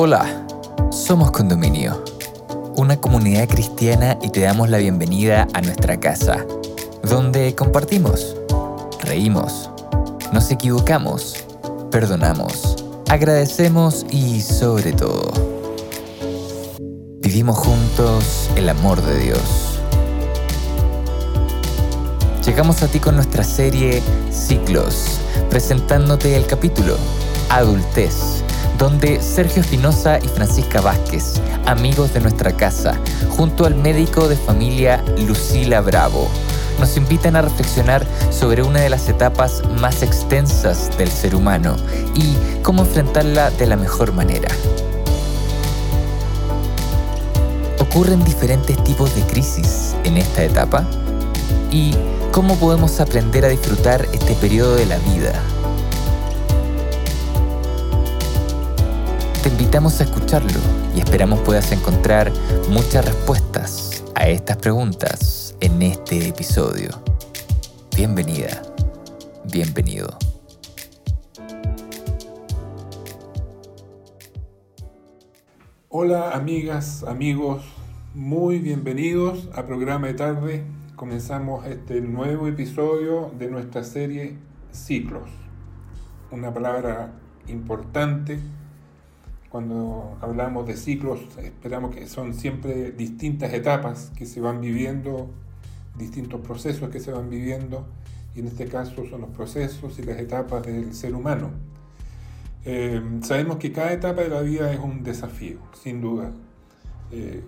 Hola, somos Condominio, una comunidad cristiana y te damos la bienvenida a nuestra casa, donde compartimos, reímos, nos equivocamos, perdonamos, agradecemos y sobre todo, vivimos juntos el amor de Dios. Llegamos a ti con nuestra serie Ciclos, presentándote el capítulo Adultez donde Sergio Espinosa y Francisca Vázquez, amigos de nuestra casa, junto al médico de familia Lucila Bravo, nos invitan a reflexionar sobre una de las etapas más extensas del ser humano y cómo enfrentarla de la mejor manera. ¿Ocurren diferentes tipos de crisis en esta etapa? ¿Y cómo podemos aprender a disfrutar este periodo de la vida? Invitamos a escucharlo y esperamos puedas encontrar muchas respuestas a estas preguntas en este episodio. Bienvenida, bienvenido. Hola amigas, amigos, muy bienvenidos a programa de tarde. Comenzamos este nuevo episodio de nuestra serie Ciclos. Una palabra importante cuando hablamos de ciclos, esperamos que son siempre distintas etapas que se van viviendo, distintos procesos que se van viviendo, y en este caso son los procesos y las etapas del ser humano. Eh, sabemos que cada etapa de la vida es un desafío, sin duda. Eh,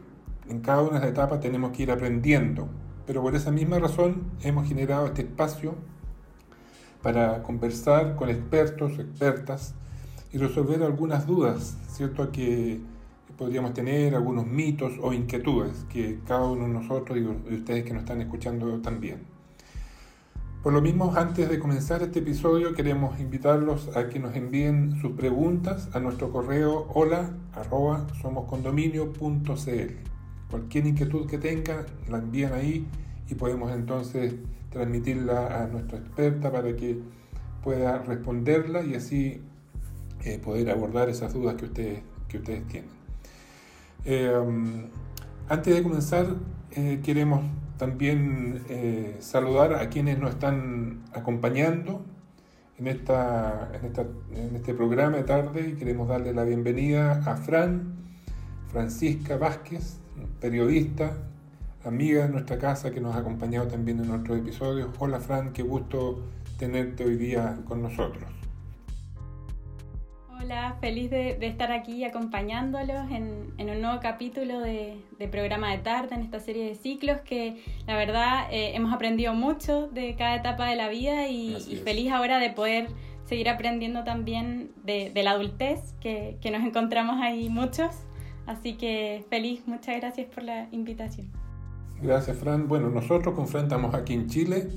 en cada una de las etapas tenemos que ir aprendiendo, pero por esa misma razón hemos generado este espacio para conversar con expertos, expertas, y resolver algunas dudas, ¿cierto? Que podríamos tener, algunos mitos o inquietudes que cada uno de nosotros y ustedes que nos están escuchando también. Por lo mismo, antes de comenzar este episodio, queremos invitarlos a que nos envíen sus preguntas a nuestro correo hola arroba somoscondominio.cl. Cualquier inquietud que tengan, la envían ahí y podemos entonces transmitirla a nuestra experta para que pueda responderla y así eh, poder abordar esas dudas que ustedes, tienen. Eh, antes de comenzar, eh, queremos también saludar a quienes nos están acompañando en, esta, en, este programa de tarde y queremos darle la bienvenida a Fran, Francisca Vázquez, periodista, amiga de nuestra casa que nos ha acompañado también en otros episodios. Hola Fran, qué gusto tenerte hoy día con nosotros. Hola, feliz de, estar aquí acompañándolos en, un nuevo capítulo de, programa de tarde en esta serie de ciclos que la verdad eh, hemos aprendido mucho de cada etapa de la vida y, feliz ahora de poder seguir aprendiendo también de, la adultez que, que nos encontramos ahí muchos. Así que feliz, muchas gracias por la invitación. Gracias, Fran. Bueno, nosotros con Fran estamos aquí en Chile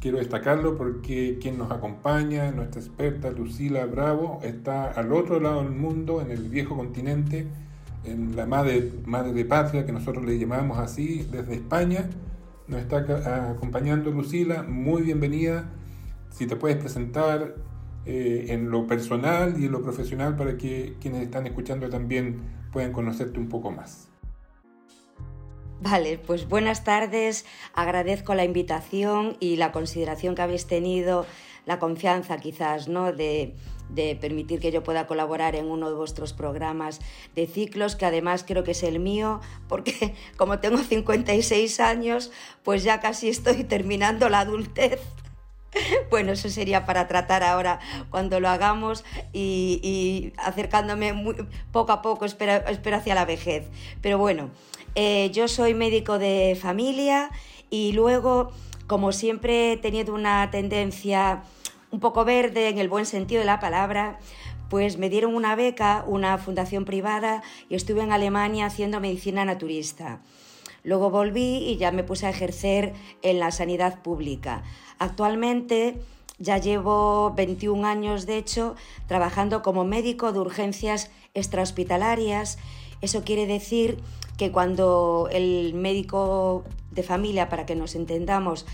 Quiero destacarlo porque quien nos acompaña, nuestra experta Lucila Bravo, está al otro lado del mundo, en el viejo continente, en la madre, de patria, que nosotros le llamamos así, desde España. Nos está acompañando Lucila, muy bienvenida. Si te puedes presentar eh, en lo personal y en lo profesional para que quienes están escuchando también puedan conocerte un poco más. Vale, pues buenas tardes. Agradezco la invitación y la consideración que habéis tenido, la confianza quizás, ¿no? De, permitir que yo pueda colaborar en uno de vuestros programas de ciclos, que además creo que es el mío, porque como tengo 56 años, pues ya casi estoy terminando la adultez. Bueno, eso sería para tratar ahora cuando lo hagamos y, acercándome poco a poco, espero, espero hacia la vejez. Pero bueno, eh, yo soy médico de familia y luego, como siempre he tenido una tendencia un poco verde en el buen sentido de la palabra, pues me dieron una beca, una fundación privada y estuve en Alemania haciendo medicina naturista. Luego volví y ya me puse a ejercer en la sanidad pública. Actualmente ya llevo 21 años, de hecho, trabajando como médico de urgencias extrahospitalarias. Eso quiere decir que cuando el médico de familia, para que nos entendamos,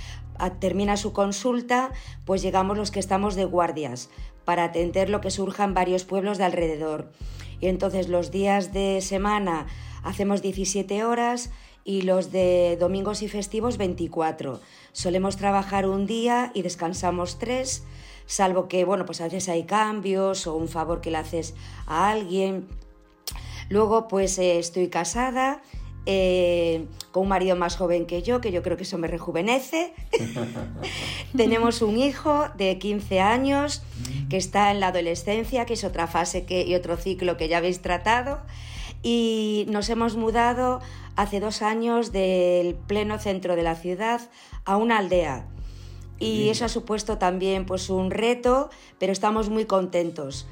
termina su consulta, pues llegamos los que estamos de guardias para atender lo que surja en varios pueblos de alrededor. y entonces los días de semana hacemos 17 horas y los de domingos y festivos 24. Solemos trabajar un día y descansamos tres, salvo que, bueno, pues a veces hay cambios o un favor que le haces a alguien. Luego, pues eh, estoy casada, eh, con un marido más joven que yo, que yo creo que eso me rejuvenece. Tenemos un hijo de 15 años que está en la adolescencia, que es otra fase que, y otro ciclo que ya habéis tratado. Y nos hemos mudado hace dos años del pleno centro de la ciudad a una aldea. Y eso ha supuesto también pues, un reto, pero estamos muy contentos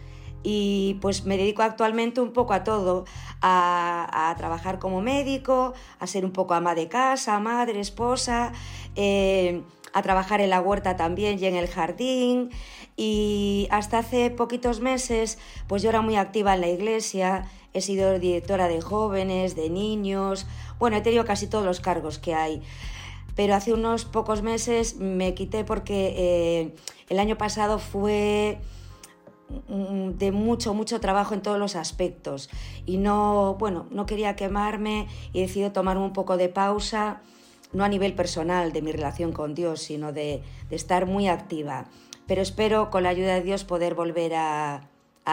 y pues me dedico actualmente un poco a todo, a, trabajar como médico, a ser un poco ama de casa, madre, esposa, eh, a trabajar en la huerta también y en el jardín y hasta hace poquitos meses pues yo era muy activa en la iglesia, he sido directora de jóvenes, de niños, bueno, he tenido casi todos los cargos que hay. Pero hace unos pocos meses me quité porque eh, el año pasado fue de mucho, mucho trabajo en todos los aspectos. Y no, bueno, no quería quemarme y decido tomarme un poco de pausa, no a nivel personal de mi relación con Dios, sino de, estar muy activa. Pero espero con la ayuda de Dios poder volver a,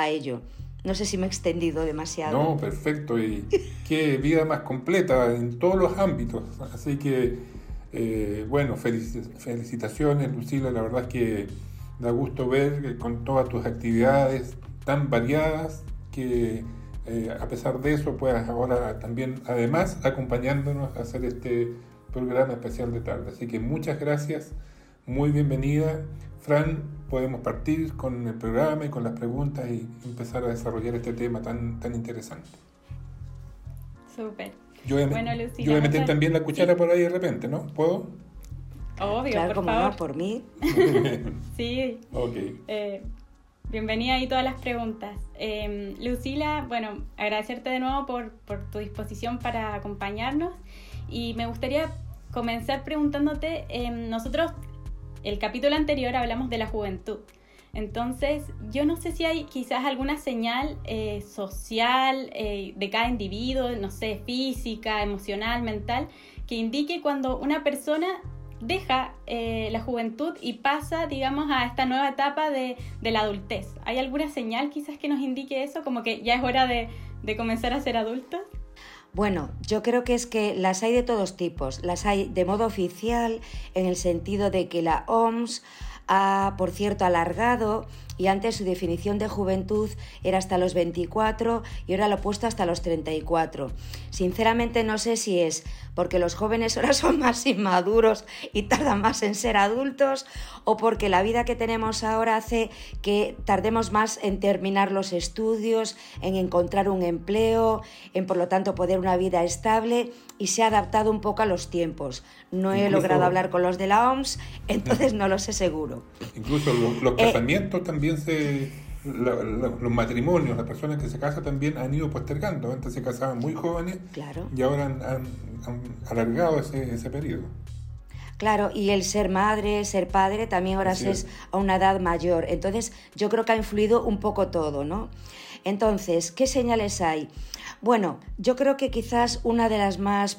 ello. No sé si me he extendido demasiado. No, perfecto. Y qué vida más completa en todos los ámbitos. Así que, eh, bueno, felicitaciones, Lucila. La verdad es que Da gusto ver que con todas tus actividades tan variadas que eh, a pesar de eso puedas ahora también, además, acompañándonos a hacer este programa especial de tarde. Así que muchas gracias, muy bienvenida. Fran, podemos partir con el programa y con las preguntas y empezar a desarrollar este tema tan, tan interesante. Súper. Yo voy a, meter también la cuchara por ahí de repente, ¿no? ¿Puedo? Obvio, claro, por como favor. por mí. sí. Ok. Eh, bienvenida ahí todas las preguntas. Eh, Lucila, bueno, agradecerte de nuevo por, por, tu disposición para acompañarnos y me gustaría comenzar preguntándote, eh, nosotros el capítulo anterior hablamos de la juventud. Entonces, yo no sé si hay quizás alguna señal eh, social eh, de cada individuo, no sé, física, emocional, mental, que indique cuando una persona deja eh, la juventud y pasa, digamos, a esta nueva etapa de, la adultez. ¿Hay alguna señal quizás que nos indique eso, como que ya es hora de, de comenzar a ser adultos? Bueno, yo creo que es que las hay de todos tipos. Las hay de modo oficial, en el sentido de que la OMS ha, por cierto, alargado y antes su definición de juventud era hasta los 24 y ahora lo ha puesto hasta los 34. Sinceramente no sé si es porque los jóvenes ahora son más inmaduros y tardan más en ser adultos o porque la vida que tenemos ahora hace que tardemos más en terminar los estudios, en encontrar un empleo, en por lo tanto poder una vida estable y se ha adaptado un poco a los tiempos. No he logrado hablar con los de la OMS, entonces no lo sé seguro. Incluso los, eh, casamientos también los matrimonios, las personas que se casan también han ido postergando. Antes se casaban muy jóvenes y ahora han, alargado ese, ese, periodo. Claro, y el ser madre, ser padre, también ahora es a una edad mayor. Entonces, yo creo que ha influido un poco todo, ¿no? Entonces, ¿qué señales hay? Bueno, yo creo que quizás una de las más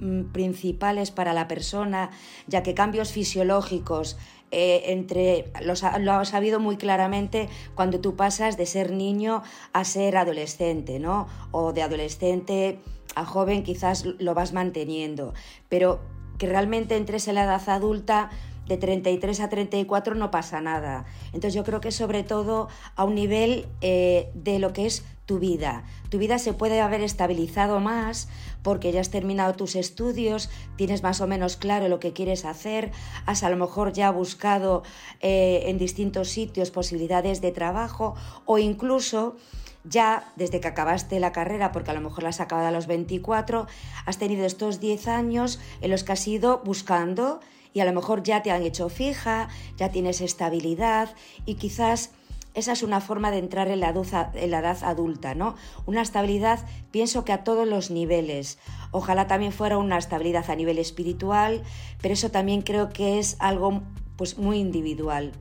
mm, principales para la persona, ya que cambios fisiológicos eh, entre lo has sabido muy claramente cuando tú pasas de ser niño a ser adolescente, ¿no? O de adolescente a joven quizás lo vas manteniendo, pero que realmente entres en la edad adulta de 33 a 34 no pasa nada. Entonces yo creo que sobre todo a un nivel eh, de lo que es tu vida. Tu vida se puede haber estabilizado más porque ya has terminado tus estudios, tienes más o menos claro lo que quieres hacer, has a lo mejor ya buscado eh, en distintos sitios posibilidades de trabajo o incluso ya desde que acabaste la carrera, porque a lo mejor la has acabado a los 24, has tenido estos 10 años en los que has ido buscando y a lo mejor ya te han hecho fija, ya tienes estabilidad y quizás esa es una forma de entrar en la, edad adulta, ¿no? Una estabilidad, pienso que a todos los niveles. Ojalá también fuera una estabilidad a nivel espiritual, pero eso también creo que es algo pues muy individual.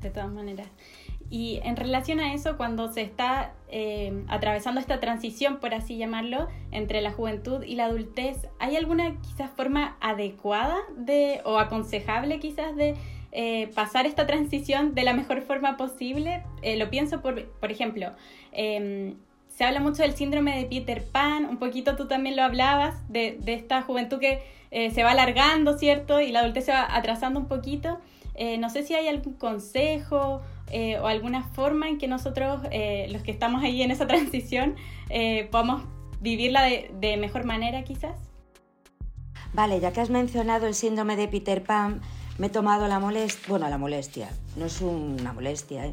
De todas maneras. Y en relación a eso, cuando se está eh, atravesando esta transición, por así llamarlo, entre la juventud y la adultez, ¿hay alguna quizás forma adecuada de, o aconsejable quizás de eh, pasar esta transición de la mejor forma posible? Eh, lo pienso por, por ejemplo, em, se habla mucho del síndrome de Peter Pan, un poquito tú también lo hablabas, de, de esta juventud que se va alargando, ¿cierto? Y la adultez se va atrasando un poquito. no sé si hay algún consejo eh, o alguna forma en que nosotros, eh, los que estamos ahí en esa transición, eh, podamos vivirla de, mejor manera quizás? Vale, ya que has mencionado el síndrome de Peter Pan, me he tomado la molestia, bueno, la molestia, no es una molestia,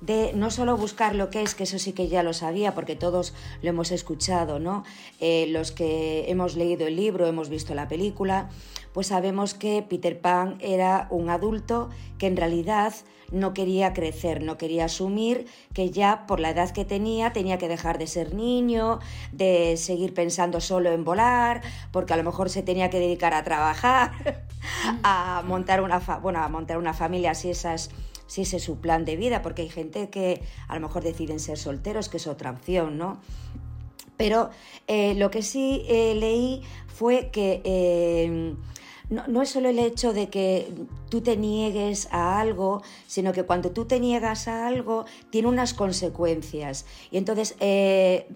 de no solo buscar lo que es, que eso sí que ya lo sabía, porque todos lo hemos escuchado, ¿no? los que hemos leído el libro, hemos visto la película, pues sabemos que Peter Pan era un adulto que en realidad no quería crecer, no quería asumir que ya por la edad que tenía tenía que dejar de ser niño, de seguir pensando solo en volar, porque a lo mejor se tenía que dedicar a trabajar, a montar una, bueno, a montar una familia si esas si ese es su plan de vida, porque hay gente que a lo mejor deciden ser solteros, que es otra opción, ¿no? Pero eh, lo que sí eh, leí fue que eh, no, es solo el hecho de que tú te niegues a algo, sino que cuando tú te niegas a algo tiene unas consecuencias. Y entonces eh,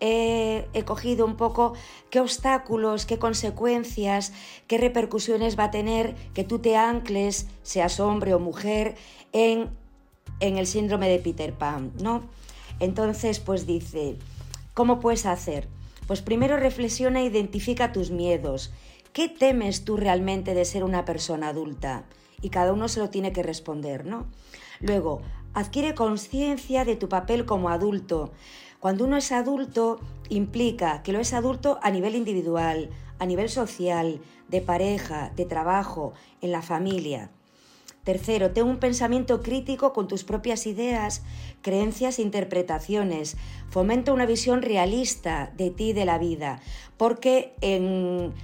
he cogido un poco qué obstáculos, qué consecuencias, qué repercusiones va a tener que tú te ancles, seas hombre o mujer, en, en el síndrome de Peter Pan, ¿no? Entonces, pues dice, ¿cómo puedes hacer? Pues primero reflexiona e identifica tus miedos ¿Qué temes tú realmente de ser una persona adulta? Y cada uno se lo tiene que responder, ¿no? Luego, adquiere conciencia de tu papel como adulto. Cuando uno es adulto, implica que lo es adulto a nivel individual, a nivel social, de pareja, de trabajo, en la familia. Tercero, ten un pensamiento crítico con tus propias ideas, creencias e interpretaciones. Fomenta una visión realista de ti y de la vida, porque en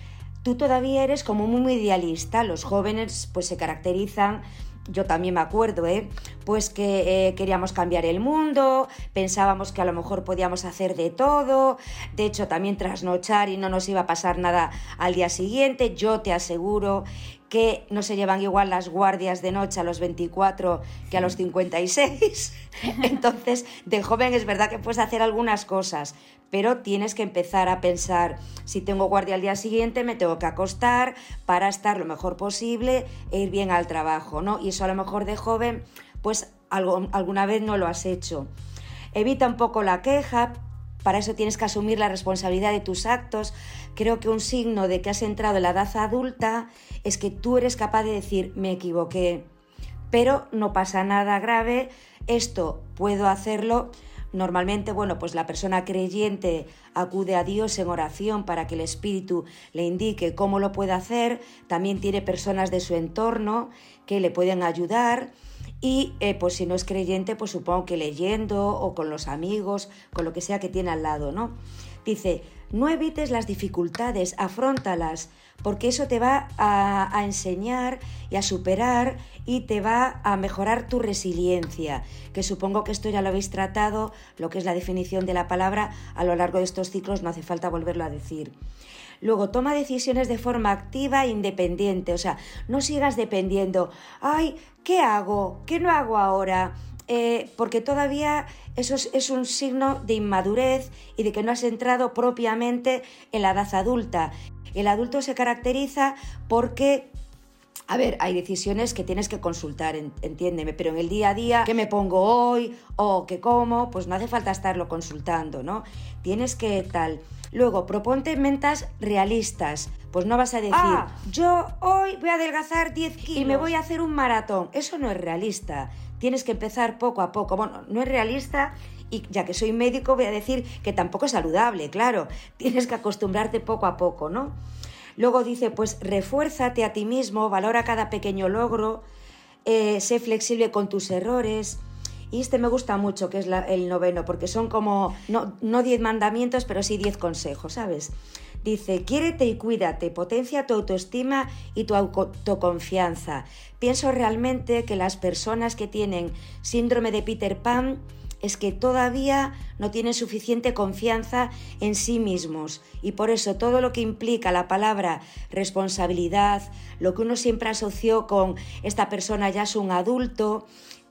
tú todavía eres como muy idealista. Los jóvenes pues se caracterizan yo también me acuerdo, ¿eh? pues que eh, queríamos cambiar el mundo, pensábamos que a lo mejor podíamos hacer de todo, de hecho también trasnochar y no nos iba a pasar nada al día siguiente, yo te aseguro que no se llevan igual las guardias de noche a los 24 que a los 56. Entonces, de joven es verdad que puedes hacer algunas cosas, pero tienes que empezar a pensar, si tengo guardia al día siguiente, me tengo que acostar para estar lo mejor posible e ir bien al trabajo, ¿no? Y eso a lo mejor de joven, pues algo, alguna vez no lo has hecho. Evita un poco la queja, para eso tienes que asumir la responsabilidad de tus actos. Creo que un signo de que has entrado en la edad adulta es que tú eres capaz de decir, me equivoqué, pero no pasa nada grave, esto puedo hacerlo. Normalmente, bueno, pues la persona creyente acude a Dios en oración para que el Espíritu le indique cómo lo puede hacer. También tiene personas de su entorno que le pueden ayudar y eh, pues si no es creyente, pues supongo que leyendo o con los amigos, con lo que sea que tiene al lado, ¿no? Dice, no evites las dificultades, afrontalas, porque eso te va a, a, enseñar y a superar y te va a mejorar tu resiliencia, que supongo que esto ya lo habéis tratado, lo que es la definición de la palabra, a lo largo de estos ciclos no hace falta volverlo a decir. Luego, toma decisiones de forma activa e independiente, o sea, no sigas dependiendo, ay, ¿qué hago? ¿Qué no hago ahora? Eh, porque todavía eso es, un signo de inmadurez y de que no has entrado propiamente en la edad adulta. El adulto se caracteriza porque a ver, hay decisiones que tienes que consultar, entiéndeme, pero en el día a día, ¿qué me pongo hoy? ¿O qué como? Pues no hace falta estarlo consultando, ¿no? Tienes que tal. Luego, proponte mentas realistas. Pues no vas a decir, ah. yo hoy voy a adelgazar 10 kilos y me voy a hacer un maratón. Eso no es realista. Tienes que empezar poco a poco. Bueno, no es realista y ya que soy médico voy a decir que tampoco es saludable, claro. Tienes que acostumbrarte poco a poco, ¿no? Luego dice, pues refuérzate a ti mismo, valora cada pequeño logro, eh, sé flexible con tus errores, y este me gusta mucho, que es el noveno, porque son como, no, no diez mandamientos, pero sí diez consejos, ¿sabes? Dice, quiérete y cuídate, potencia tu autoestima y tu autoconfianza. Pienso realmente que las personas que tienen síndrome de Peter Pan es que todavía no tienen suficiente confianza en sí mismos y por eso todo lo que implica la palabra responsabilidad, lo que uno siempre asoció con esta persona ya es un adulto,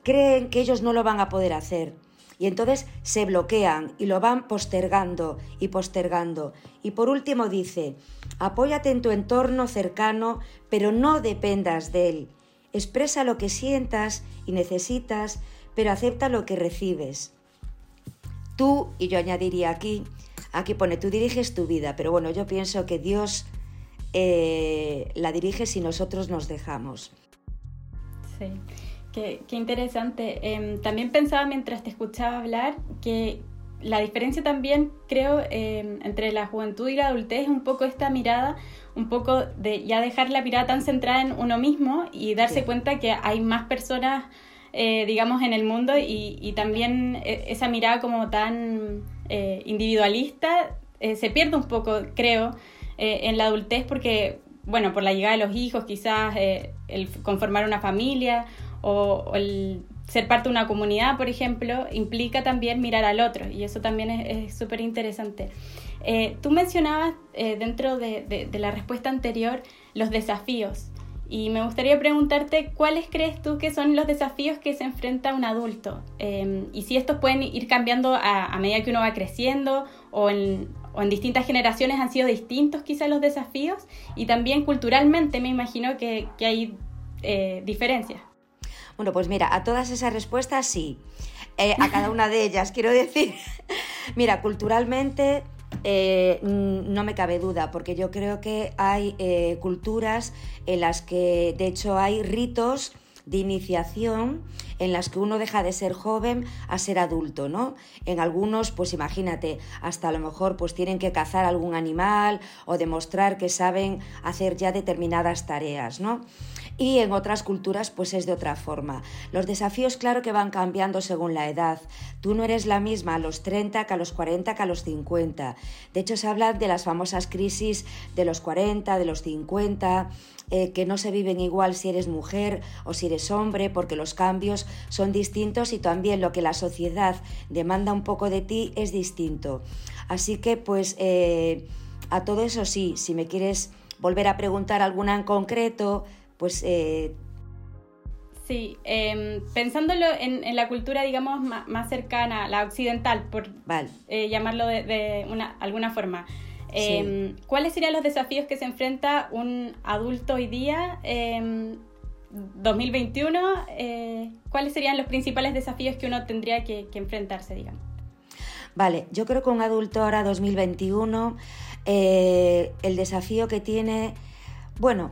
creen que ellos no lo van a poder hacer. Y entonces se bloquean y lo van postergando y postergando. Y por último dice, apóyate en tu entorno cercano, pero no dependas de él. Expresa lo que sientas y necesitas, pero acepta lo que recibes. Tú, y yo añadiría aquí, aquí pone, tú diriges tu vida, pero bueno, yo pienso que Dios eh, la dirige si nosotros nos dejamos. Sí. Qué, interesante. Em, también pensaba mientras te escuchaba hablar que la diferencia también, creo, em, entre la juventud y la adultez es un poco esta mirada, un poco de ya dejar la mirada tan centrada en uno mismo y darse cuenta que hay más personas, eh, digamos, en el mundo y, también e, esa mirada como tan eh, individualista eh, se pierde un poco, creo, en la adultez porque, bueno, por la llegada de los hijos, quizás el conformar una familia o, el ser parte de una comunidad, por ejemplo, implica también mirar al otro y eso también es súper interesante. Eh, tú mencionabas eh, dentro de, la respuesta anterior los desafíos y me gustaría preguntarte cuáles crees tú que son los desafíos que se enfrenta un adulto em, y si estos pueden ir cambiando a, medida que uno va creciendo o en, o en distintas generaciones han sido distintos quizás los desafíos y también culturalmente me imagino que, que hay eh, diferencias. Bueno, pues mira, a todas esas respuestas sí. Eh, a cada una de ellas, quiero decir. mira, culturalmente eh, no me cabe duda, porque yo creo que hay eh, culturas en las que, de hecho, hay ritos de iniciación en las que uno deja de ser joven a ser adulto, ¿no? En algunos, pues imagínate, hasta a lo mejor pues tienen que cazar algún animal o demostrar que saben hacer ya determinadas tareas, ¿no? y en otras culturas pues es de otra forma. Los desafíos claro que van cambiando según la edad. Tú no eres la misma a los 30 que a los 40 que a los 50. De hecho se habla de las famosas crisis de los 40, de los 50, eh, que no se viven igual si eres mujer o si eres hombre, porque los cambios son distintos y también lo que la sociedad demanda un poco de ti es distinto. Así que pues eh, a todo eso sí, si me quieres volver a preguntar alguna en concreto, pues... Eh... Sí, em, pensándolo en, la cultura, digamos, más, cercana, la occidental, por eh, llamarlo de, una, alguna forma. Em, ¿Cuáles serían los desafíos que se enfrenta un adulto hoy día, 2021? Em, eh, ¿Cuáles serían los principales desafíos que uno tendría que, que, enfrentarse, digamos? Vale, yo creo que un adulto ahora 2021, eh, el desafío que tiene, bueno,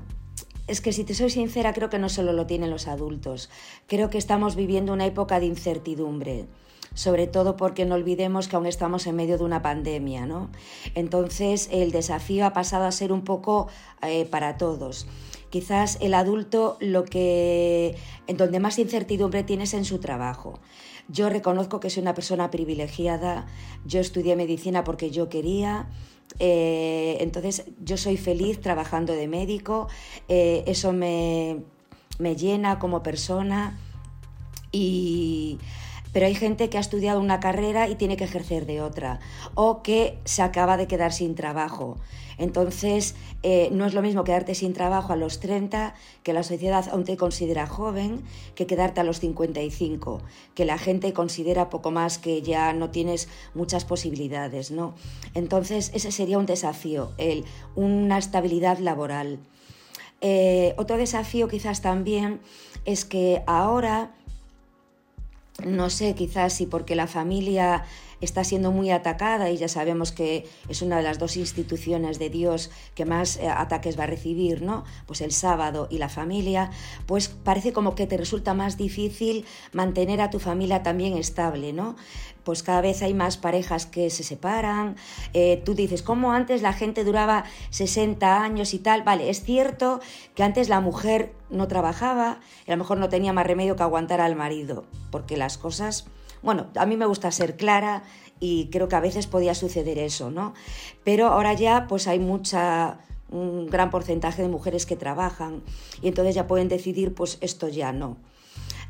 es que si te soy sincera, creo que no solo lo tienen los adultos. Creo que estamos viviendo una época de incertidumbre sobre todo porque no olvidemos que aún estamos en medio de una pandemia, ¿no? Entonces el desafío ha pasado a ser un poco eh, para todos. Quizás el adulto lo que en donde más incertidumbre tienes en su trabajo. Yo reconozco que soy una persona privilegiada, yo estudié medicina porque yo quería, eh, entonces yo soy feliz trabajando de médico, eh, eso me, me llena como persona y pero hay gente que ha estudiado una carrera y tiene que ejercer de otra, o que se acaba de quedar sin trabajo. Entonces, eh, no es lo mismo quedarte sin trabajo a los 30, que la sociedad aún te considera joven, que quedarte a los 55, que la gente considera poco más que ya no tienes muchas posibilidades, ¿no? Entonces, ese sería un desafío, el, una estabilidad laboral. Eh, otro desafío quizás también es que ahora no sé, quizás si porque la familia está siendo muy atacada y ya sabemos que es una de las dos instituciones de Dios que más eh, ataques va a recibir, ¿no? Pues el sábado y la familia, pues parece como que te resulta más difícil mantener a tu familia también estable, ¿no? Pues cada vez hay más parejas que se separan. Eh, tú dices, ¿cómo antes la gente duraba 60 años y tal? Vale, es cierto que antes la mujer no trabajaba y a lo mejor no tenía más remedio que aguantar al marido, porque las cosas bueno, a mí me gusta ser clara y creo que a veces podía suceder eso, ¿no? Pero ahora ya pues hay mucha un gran porcentaje de mujeres que trabajan y entonces ya pueden decidir pues esto ya no.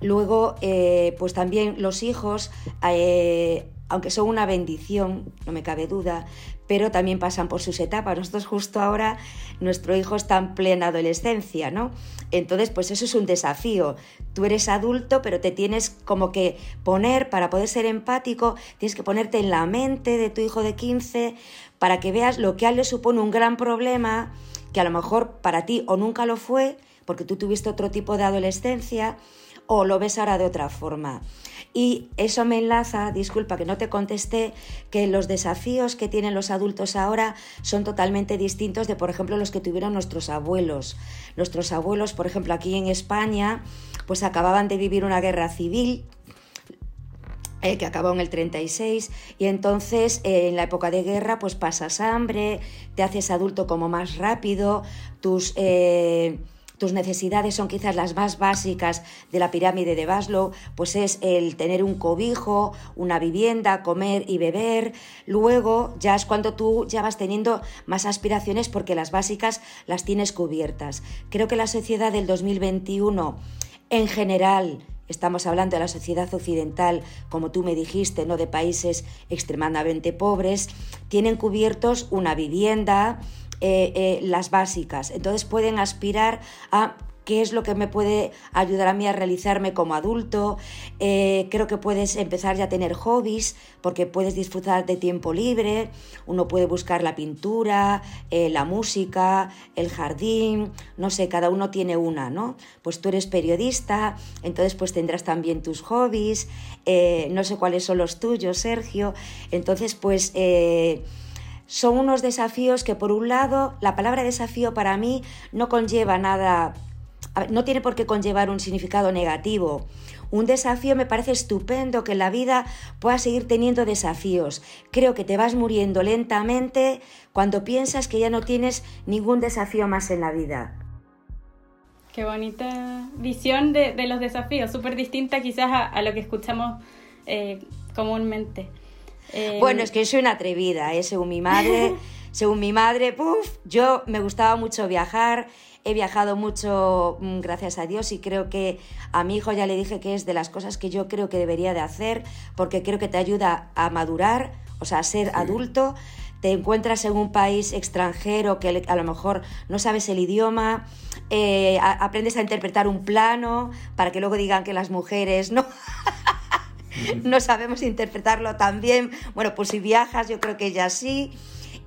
Luego, eh, pues también los hijos, eh, aunque son una bendición, no me cabe duda, pero también pasan por sus etapas. Nosotros justo ahora, nuestro hijo está en plena adolescencia, ¿no? Entonces, pues eso es un desafío. Tú eres adulto, pero te tienes como que poner, para poder ser empático, tienes que ponerte en la mente de tu hijo de 15 para que veas lo que a él le supone un gran problema, que a lo mejor para ti o nunca lo fue, porque tú tuviste otro tipo de adolescencia, o lo ves ahora de otra forma. Y eso me enlaza, disculpa que no te contesté, que los desafíos que tienen los adultos ahora son totalmente distintos de, por ejemplo, los que tuvieron nuestros abuelos. Nuestros abuelos, por ejemplo, aquí en España, pues acababan de vivir una guerra civil eh, que acabó en el 36 y entonces eh, en la época de guerra pues pasas hambre, te haces adulto como más rápido, tus... Eh, tus necesidades son quizás las más básicas de la pirámide de Maslow, pues es el tener un cobijo, una vivienda, comer y beber. Luego ya es cuando tú ya vas teniendo más aspiraciones porque las básicas las tienes cubiertas. Creo que la sociedad del 2021 en general Estamos hablando de la sociedad occidental, como tú me dijiste, no de países extremadamente pobres, tienen cubiertos una vivienda, eh, eh, las básicas. Entonces pueden aspirar a qué es lo que me puede ayudar a mí a realizarme como adulto. Eh, creo que puedes empezar ya a tener hobbies porque puedes disfrutar de tiempo libre. Uno puede buscar la pintura, la música, el jardín, no sé, cada uno tiene una, ¿no? Pues tú eres periodista, entonces pues tendrás también tus hobbies. no sé cuáles son los tuyos, Sergio. Entonces pues son unos desafíos que por un lado la palabra desafío para mí no conlleva nada, no tiene por qué conllevar un significado negativo. Un desafío me parece estupendo que en la vida puedas seguir teniendo desafíos. Creo que te vas muriendo lentamente cuando piensas que ya no tienes ningún desafío más en la vida. Qué bonita visión de, los desafíos, súper distinta quizás a, lo que escuchamos eh, comúnmente. Eh, bueno, es que soy una atrevida, ¿eh? según mi madre. según mi madre, puff, yo me gustaba mucho viajar, he viajado mucho, mm, gracias a Dios, y creo que a mi hijo ya le dije que es de las cosas que yo creo que debería de hacer, porque creo que te ayuda a madurar, o sea, a ser adulto. Te encuentras en un país extranjero que a lo mejor no sabes el idioma, eh, aprendes a interpretar un plano para que luego digan que las mujeres no. no sabemos interpretarlo tan bien. Bueno, pues si viajas, yo creo que ya sí.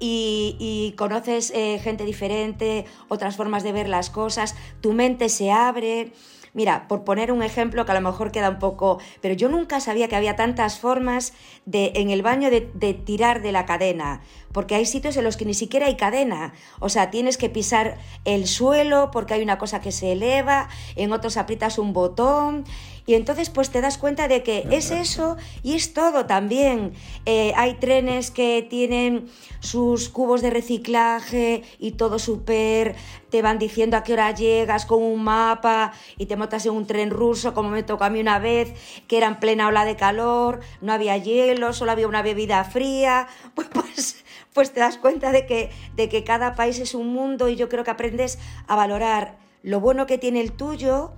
Y, conoces eh, gente diferente, otras formas de ver las cosas, tu mente se abre. Mira, por poner un ejemplo que a lo mejor queda un poco, pero yo nunca sabía que había tantas formas de en el baño de, de, tirar de la cadena, porque hay sitios en los que ni siquiera hay cadena, o sea, tienes que pisar el suelo porque hay una cosa que se eleva, en otros aprietas un botón y entonces pues te das cuenta de que es eso y es todo también. Eh, hay trenes que tienen sus cubos de reciclaje y todo súper, te van diciendo a qué hora llegas con un mapa y te montas en un tren ruso como me tocó a mí una vez, que era en plena ola de calor, no había hielo, solo había una bebida fría, pues, pues, pues te das cuenta de que, de que cada país es un mundo y yo creo que aprendes a valorar lo bueno que tiene el tuyo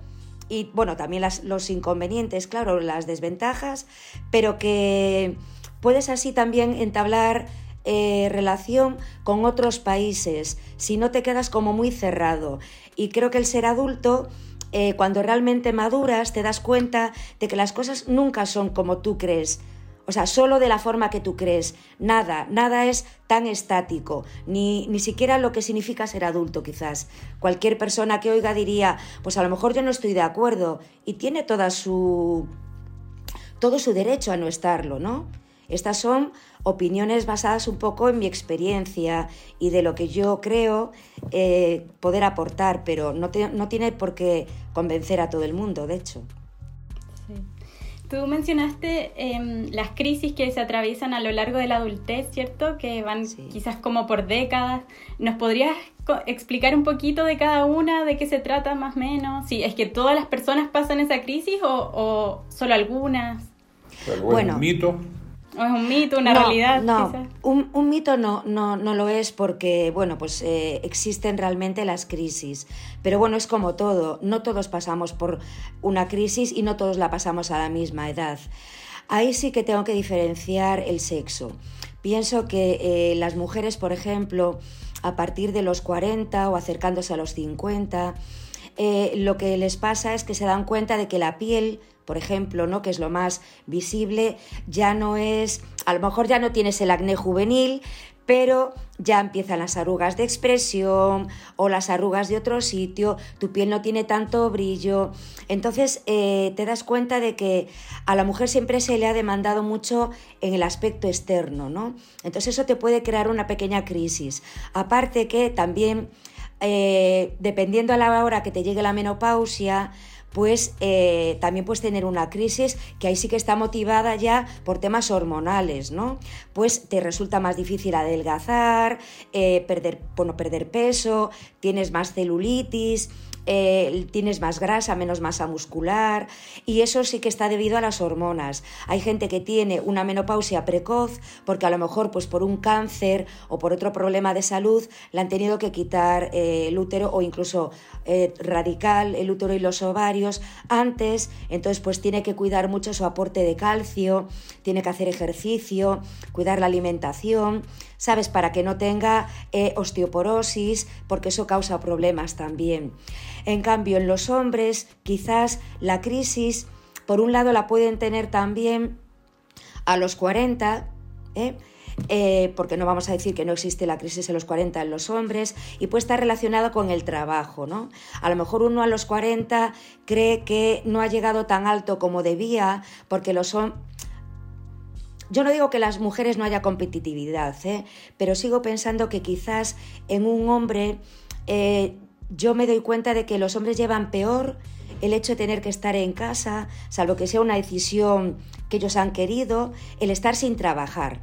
y bueno, también los inconvenientes, claro, las desventajas, pero que puedes así también entablar eh, relación con otros países, si no te quedas como muy cerrado. Y creo que el ser adulto, eh, cuando realmente maduras, te das cuenta de que las cosas nunca son como tú crees. O sea, solo de la forma que tú crees. Nada, nada es tan estático, ni, ni siquiera lo que significa ser adulto quizás. Cualquier persona que oiga diría, pues a lo mejor yo no estoy de acuerdo y tiene toda su, todo su derecho a no estarlo, ¿no? Estas son opiniones basadas un poco en mi experiencia y de lo que yo creo eh, poder aportar, pero no, no tiene por qué convencer a todo el mundo, de hecho. Tú mencionaste em, las crisis que se atraviesan a lo largo de la adultez, ¿cierto? Que van quizás como por décadas. ¿Nos podrías explicar un poquito de cada una, de qué se trata más o menos? Sí, ¿Es que todas las personas pasan esa crisis o, solo algunas? bueno, mito. ¿O es un mito, una realidad? No, un, un, mito no, no, no lo es porque, bueno, pues eh, existen realmente las crisis. Pero bueno, es como todo, no todos pasamos por una crisis y no todos la pasamos a la misma edad. Ahí sí que tengo que diferenciar el sexo. Pienso que eh, las mujeres, por ejemplo, a partir de los 40 o acercándose a los 50, eh, lo que les pasa es que se dan cuenta de que la piel por ejemplo, ¿no? que es lo más visible, ya no es, a lo mejor ya no tienes el acné juvenil, pero ya empiezan las arrugas de expresión o las arrugas de otro sitio, tu piel no tiene tanto brillo. Entonces eh, te das cuenta de que a la mujer siempre se le ha demandado mucho en el aspecto externo, ¿no? Entonces eso te puede crear una pequeña crisis. Aparte que también, eh, dependiendo a la hora que te llegue la menopausia, pues eh, también puedes tener una crisis que ahí sí que está motivada ya por temas hormonales, ¿no? Pues te resulta más difícil adelgazar, eh, perder, bueno, perder peso, tienes más celulitis, eh, tienes más grasa, menos masa muscular y eso sí que está debido a las hormonas. Hay gente que tiene una menopausia precoz porque a lo mejor pues por un cáncer o por otro problema de salud le han tenido que quitar eh, el útero o incluso eh, radical el útero y los ovarios antes, entonces pues tiene que cuidar mucho su aporte de calcio, tiene que hacer ejercicio, cuidar la alimentación. ¿Sabes? Para que no tenga osteoporosis, porque eso causa problemas también. En cambio, en los hombres quizás la crisis, por un lado, la pueden tener también a los 40, ¿eh? Eh, porque no vamos a decir que no existe la crisis a los 40 en los hombres, y puede estar relacionado con el trabajo. ¿no? A lo mejor uno a los 40 cree que no ha llegado tan alto como debía, porque los hombres... Yo no digo que las mujeres no haya competitividad, ¿eh? pero sigo pensando que quizás en un hombre yo me doy cuenta de que los hombres llevan peor el hecho de tener que estar en casa, salvo que sea una decisión que ellos han querido, el estar sin trabajar.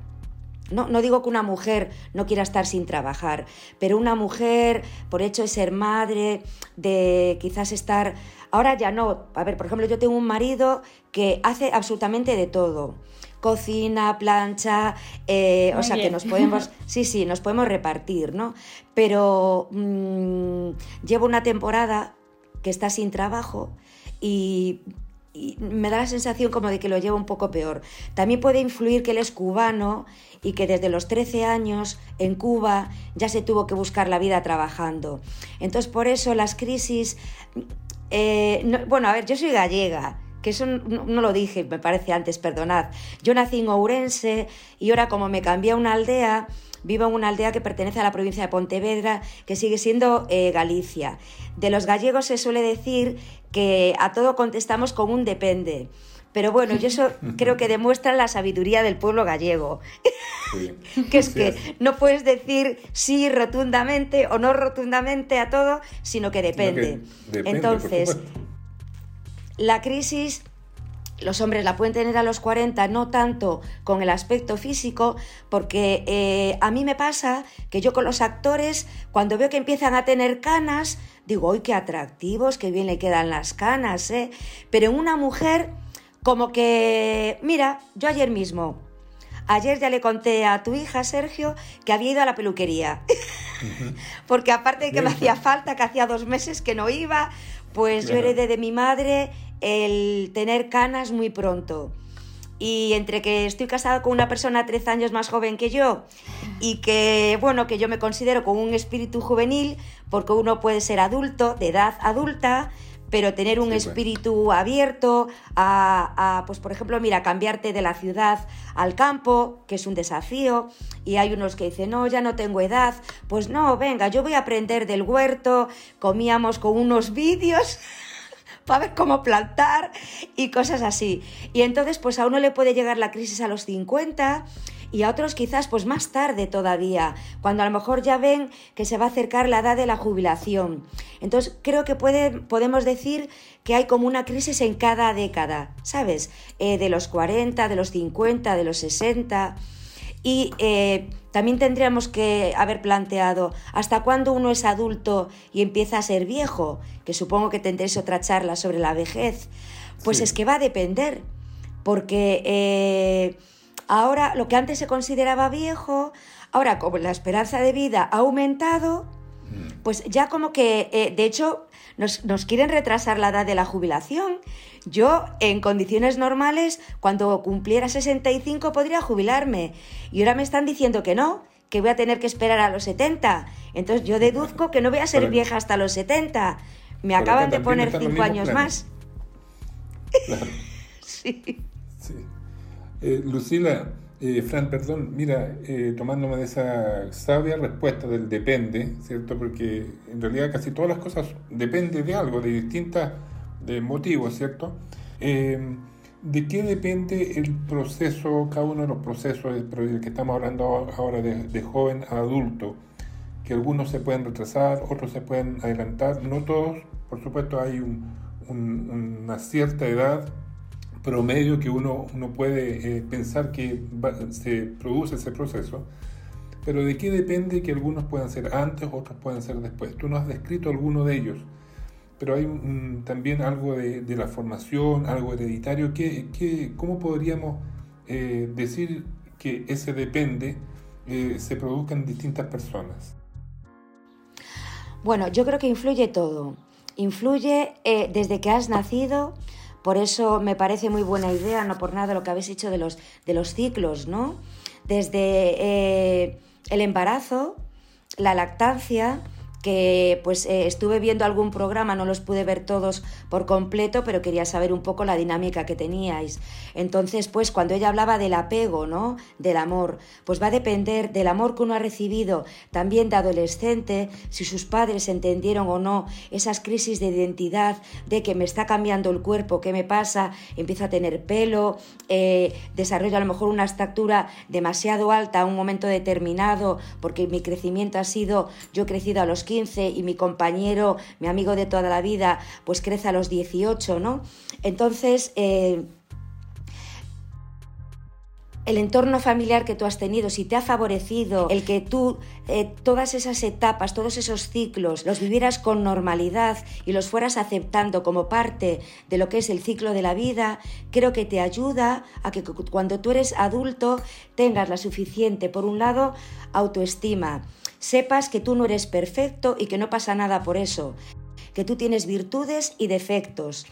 No, no, digo que una mujer no quiera estar sin trabajar, pero una mujer, por hecho de ser madre, de quizás estar... Ahora ya no. A ver, por ejemplo, yo tengo un marido que hace absolutamente de todo cocina, plancha, eh, o sea que nos podemos, sí, sí, nos podemos repartir, ¿no? Pero mm, llevo una temporada que está sin trabajo y, me da la sensación como de que lo lleva un poco peor. También puede influir que él es cubano y que desde los 13 años en Cuba ya se tuvo que buscar la vida trabajando. Entonces por eso las crisis... Eh, bueno, a ver, yo soy gallega que eso no, lo dije, me parece antes, perdonad. Yo nací en Ourense y ahora como me cambié a una aldea, vivo en una aldea que pertenece a la provincia de Pontevedra, que sigue siendo eh, Galicia. De los gallegos se suele decir que a todo contestamos con un depende. Pero bueno, yo eso creo que demuestra la sabiduría del pueblo gallego. que es que no puedes decir sí rotundamente o no rotundamente a todo, sino que depende. depende Entonces, la crisis los hombres la pueden tener a los 40, no tanto con el aspecto físico, porque eh, a mí me pasa que yo con los actores, cuando veo que empiezan a tener canas, digo, ¡ay, qué atractivos, qué bien le quedan las canas! ¿eh? Pero en una mujer, como que, mira, yo ayer mismo, ayer ya le conté a tu hija, Sergio, que había ido a la peluquería, porque aparte de que me hacía falta, que hacía dos meses que no iba, pues yo heredé de mi madre el tener canas muy pronto. Y entre que estoy casada con una persona tres años más joven que yo y que, bueno, que yo me considero con un espíritu juvenil, porque uno puede ser adulto, de edad adulta, pero tener un espíritu abierto a, a, pues por ejemplo, mira, cambiarte de la ciudad al campo, que es un desafío, y hay unos que dicen, no, ya no tengo edad, pues no, venga, yo voy a aprender del huerto, comíamos con unos vídeos para ver cómo plantar y cosas así. Y entonces, pues a uno le puede llegar la crisis a los 50 y a otros quizás pues más tarde todavía, cuando a lo mejor ya ven que se va a acercar la edad de la jubilación. Entonces creo que puede, podemos decir que hay como una crisis en cada década, ¿sabes? Eh, de los 40, de los 50, de los 60. Y eh, también tendríamos que haber planteado hasta cuándo uno es adulto y empieza a ser viejo, que supongo que tendréis otra charla sobre la vejez. Pues es que va a depender, porque eh, ahora lo que antes se consideraba viejo, ahora como la esperanza de vida ha aumentado. Pues ya como que, eh, de hecho, nos, nos, quieren retrasar la edad de la jubilación. Yo, en condiciones normales, cuando cumpliera 65 podría jubilarme. Y ahora me están diciendo que no, que voy a tener que esperar a los 70. Entonces yo deduzco que no voy a ser vieja hasta los 70. Me acaban de poner 5 años más. sí. sí. Eh, Lucila, eh, Fran, perdón, mira, eh, tomándome de esa sabia respuesta del depende, ¿cierto? Porque en realidad casi todas las cosas dependen de algo, de distintos de motivos, ¿cierto? ¿De qué depende el proceso, cada uno de los procesos del que estamos hablando ahora de, joven a adulto? Que algunos se pueden retrasar, otros se pueden adelantar, no todos, por supuesto hay una cierta edad promedio que uno, uno puede eh, pensar que se produce ese proceso, pero de qué depende que algunos puedan ser antes, otros puedan ser después. Tú no has descrito alguno de ellos, pero hay también algo de, la formación, algo hereditario. ¿Qué, cómo podríamos eh, decir que ese depende eh, se produzca en distintas personas? Bueno, yo creo que influye todo. Influye desde que has nacido, por eso me parece muy buena idea, no por nada lo que habéis dicho de los, de los ciclos, ¿no? Desde eh, el embarazo, la lactancia, que pues eh, estuve viendo algún programa, no los pude ver todos por completo, pero quería saber un poco la dinámica que teníais. Entonces, pues cuando ella hablaba del apego, ¿no? Del amor, pues va a depender del amor que uno ha recibido también de adolescente, si sus padres entendieron o no esas crisis de identidad, de que me está cambiando el cuerpo, ¿qué me pasa? Empiezo a tener pelo, eh, desarrollo a lo mejor una estatura demasiado alta a un momento determinado, porque mi crecimiento ha sido, yo he crecido a los 15 y mi compañero, mi amigo de toda la vida, pues crece a los 18, ¿no? Entonces, eh, el entorno familiar que tú has tenido, si te ha favorecido el que tú eh, todas esas etapas, todos esos ciclos, los vivieras con normalidad y los fueras aceptando como parte de lo que es el ciclo de la vida, creo que te ayuda a que cuando tú eres adulto tengas la suficiente, por un lado, autoestima, sepas que tú no eres perfecto y que no pasa nada por eso, que tú tienes virtudes y defectos,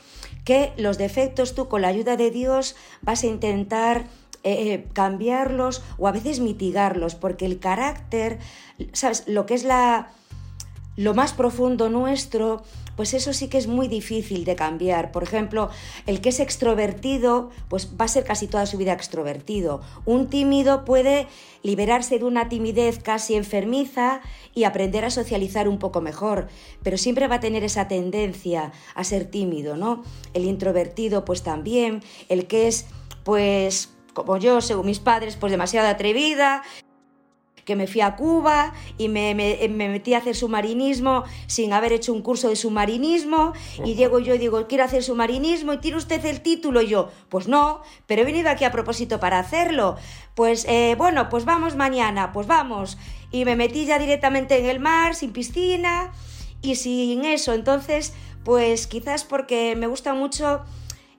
que los defectos tú con la ayuda de Dios vas a intentar eh, eh, cambiarlos o a veces mitigarlos, porque el carácter, ¿sabes? Lo que es la, lo más profundo nuestro, pues eso sí que es muy difícil de cambiar. Por ejemplo, el que es extrovertido, pues va a ser casi toda su vida extrovertido. Un tímido puede liberarse de una timidez casi enfermiza y aprender a socializar un poco mejor, pero siempre va a tener esa tendencia a ser tímido, ¿no? El introvertido pues también, el que es pues como yo, según mis padres, pues demasiado atrevida, que me fui a Cuba y me, metí a hacer submarinismo sin haber hecho un curso de submarinismo y llego yo y digo, quiero hacer submarinismo y tiene usted el título y yo, pues no, pero he venido aquí a propósito para hacerlo. Pues eh, bueno, pues vamos mañana, pues vamos. Y me metí ya directamente en el mar, sin piscina y sin eso. Entonces, pues quizás porque me gusta mucho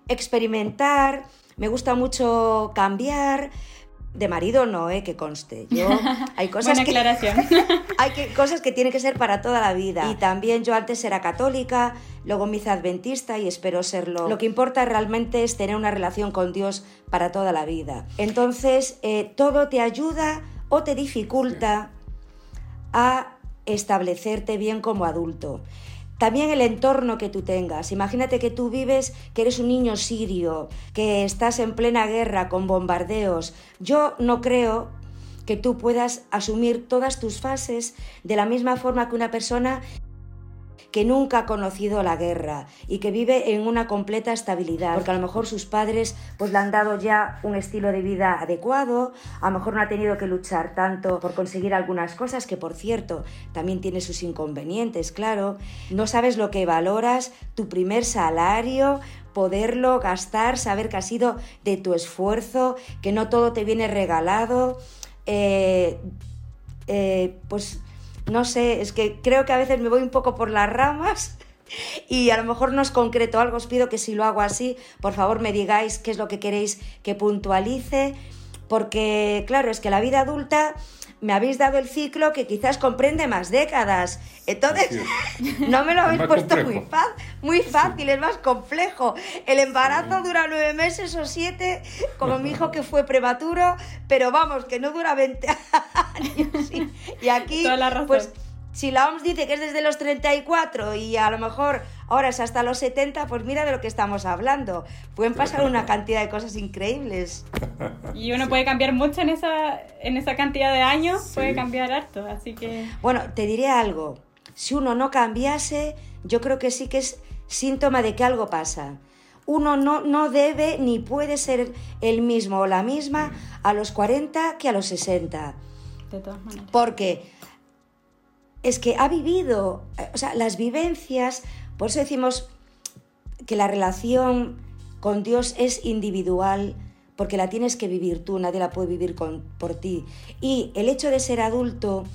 experimentar, me gusta mucho cambiar, de marido no, ¿eh? que conste. Yo, hay cosas que, hay que, cosas que tienen que ser para toda la vida. Y también yo antes era católica, luego me hice adventista y espero serlo. Lo que importa realmente es tener una relación con Dios para toda la vida. Entonces, eh, todo te ayuda o te dificulta a establecerte bien como adulto. También el entorno que tú tengas. Imagínate que tú vives, que eres un niño sirio, que estás en plena guerra con bombardeos. Yo no creo que tú puedas asumir todas tus fases de la misma forma que una persona que nunca ha conocido la guerra y que vive en una completa estabilidad, porque a lo mejor sus padres pues le han dado ya un estilo de vida adecuado, a lo mejor no ha tenido que luchar tanto por conseguir algunas cosas que por cierto también tiene sus inconvenientes, claro. No sabes lo que valoras, tu primer salario, poderlo gastar, saber que ha sido de tu esfuerzo, que no todo te viene regalado. Eh, eh, pues no sé, es que creo que a veces me voy un poco por las ramas y a lo mejor no es concreto algo, os pido que si lo hago así, por favor me digáis qué es lo que queréis que puntualice, porque claro, es que la vida adulta me habéis dado el ciclo que quizás comprende más décadas. Entonces, no me lo habéis puesto muy, muy fácil, es más complejo. El embarazo dura nueve meses o siete, como mi hijo que fue prematuro, pero vamos, que no dura 20 años. Y, aquí, pues si la OMS dice que es desde los 34 y a lo mejor ahora es hasta los 70, pues mira de lo que estamos hablando. Pueden pasar una cantidad de cosas increíbles. Y uno puede cambiar mucho en esa, en esa cantidad de años, puede cambiar harto, así que... Bueno, te diré algo. Si uno no cambiase, yo creo que sí que es síntoma de que algo pasa. Uno no, no debe ni puede ser el mismo o la misma a los 40 que a los 60. De todas maneras. Porque es que ha vivido, o sea, las vivencias, por eso decimos que la relación con Dios es individual, porque la tienes que vivir tú, nadie la puede vivir con, por ti. Y el hecho de ser adulto,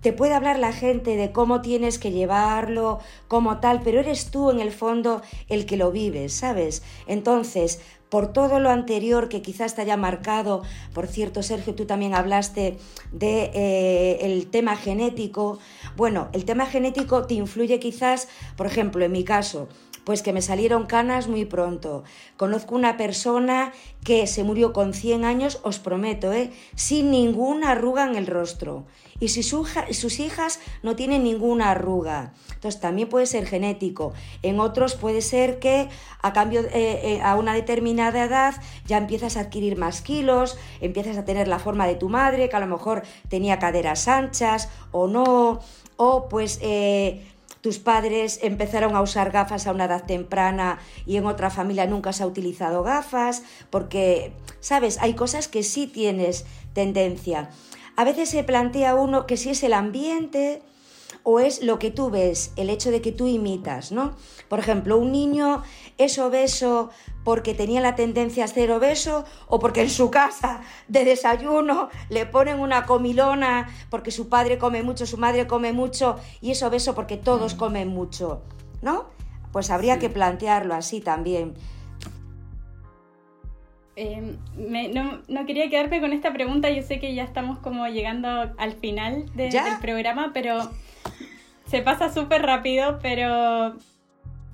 te puede hablar la gente de cómo tienes que llevarlo, como tal, pero eres tú en el fondo el que lo vives, ¿sabes? Entonces, por todo lo anterior que quizás te haya marcado. Por cierto, Sergio, tú también hablaste de eh, tema genético. Bueno, el tema genético te influye quizás, por ejemplo, en mi caso, pues que me salieron canas muy pronto. Conozco una persona que se murió con 100 años, os prometo, ¿eh? sin ninguna arruga en el rostro. Y si sus hijas no tienen ninguna arruga. Entonces también puede ser genético. En otros puede ser que a cambio eh, eh, a una determinada edad ya empiezas a adquirir más kilos, empiezas a tener la forma de tu madre, que a lo mejor tenía caderas anchas o no, o pues eh, tus padres empezaron a usar gafas a una edad temprana y en otra familia nunca se ha utilizado gafas, porque, sabes, hay cosas que sí tienes tendencia. A veces se plantea uno que si es el ambiente o es lo que tú ves, el hecho de que tú imitas, ¿no? Por ejemplo, un niño es obeso porque tenía la tendencia a ser obeso o porque en su casa de desayuno le ponen una comilona porque su padre come mucho, su madre come mucho y es obeso porque todos mm. comen mucho, ¿no? Pues habría que plantearlo así también. Em, no, quería quedarme con esta pregunta, yo sé que ya estamos como llegando al final del programa, pero se pasa súper rápido, pero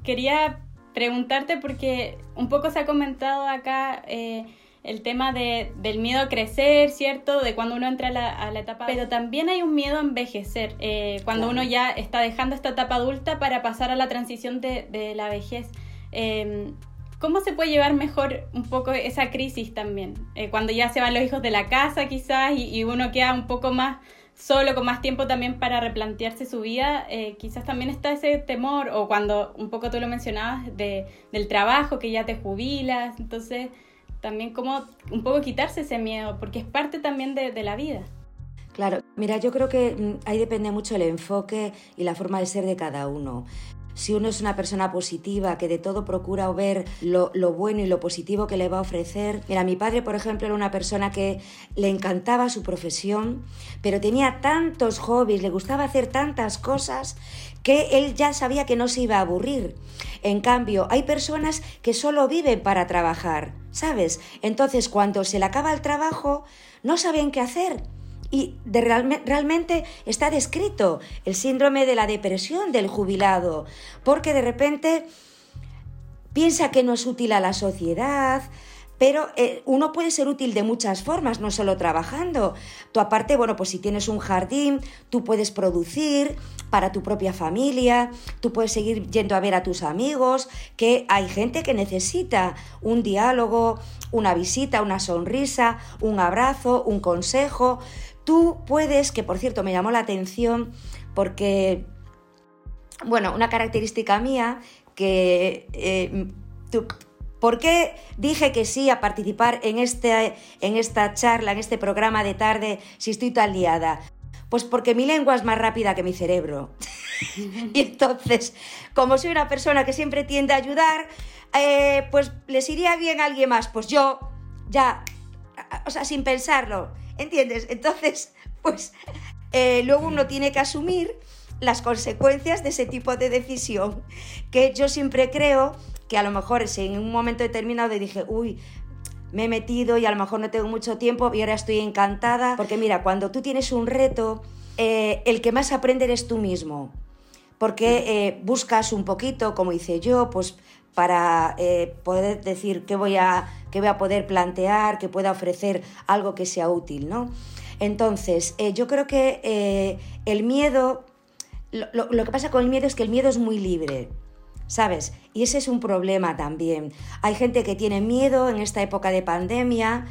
quería preguntarte porque un poco se ha comentado acá eh, el tema de, del miedo a crecer, ¿cierto? De cuando uno entra a la, etapa... Pero también hay un miedo a envejecer, eh, cuando uno ya está dejando esta etapa adulta para pasar a la transición de, la vejez. Em, ¿Cómo se puede llevar mejor un poco esa crisis también? Eh, cuando ya se van los hijos de la casa quizás y uno queda un poco más solo, con más tiempo también para replantearse su vida, eh, quizás también está ese temor, o cuando un poco tú lo mencionabas, de, del trabajo, que ya te jubilas, entonces también como un poco quitarse ese miedo, porque es parte también de, de la vida. Claro, mira, yo creo que mm, ahí depende mucho el enfoque y la forma de ser de cada uno si uno es una persona positiva, que de todo procura ver lo, bueno y lo positivo que le va a ofrecer. Mira, mi padre, por ejemplo, era una persona que le encantaba su profesión, pero tenía tantos hobbies, le gustaba hacer tantas cosas que él ya sabía que no se iba a aburrir. En cambio, hay personas que solo viven para trabajar, ¿sabes? Entonces, cuando se le acaba el trabajo, no saben qué hacer y de realmente está descrito el síndrome de la depresión del jubilado, porque de repente piensa que no es útil a la sociedad, pero eh, uno puede ser útil de muchas formas, no solo trabajando. Tú aparte, bueno, pues si tienes un jardín, tú puedes producir para tu propia familia, tú puedes seguir yendo a ver a tus amigos, que hay gente que necesita un diálogo, una visita, una sonrisa, un abrazo, un consejo. Tú puedes, que por cierto me llamó la atención porque, bueno, una característica mía que... Eh, ¿Por qué dije que sí a participar en, este, en esta charla, en este programa de tarde, si estoy tan liada? Pues porque mi lengua es más rápida que mi cerebro. y entonces, como soy una persona que siempre tiende a ayudar, eh, pues les iría bien a alguien más. Pues yo, ya, o sea, sin pensarlo, ¿Entiendes? Entonces, pues eh, luego uno tiene que asumir las consecuencias de ese tipo de decisión, que yo siempre creo que a lo mejor en un momento determinado dije, uy, me he metido y a lo mejor no tengo mucho tiempo y ahora estoy encantada. Porque mira, cuando tú tienes un reto, eh, el que más aprende eres tú mismo. Porque eh, buscas un poquito, como hice yo, pues para poder decir qué voy, a, qué voy a poder plantear, que pueda ofrecer algo que sea útil, ¿no? Entonces, yo creo que el miedo, lo, lo que pasa con el miedo es que el miedo es muy libre. ¿sabes? Y ese es un problema también. Hay gente que tiene miedo en esta época de pandemia.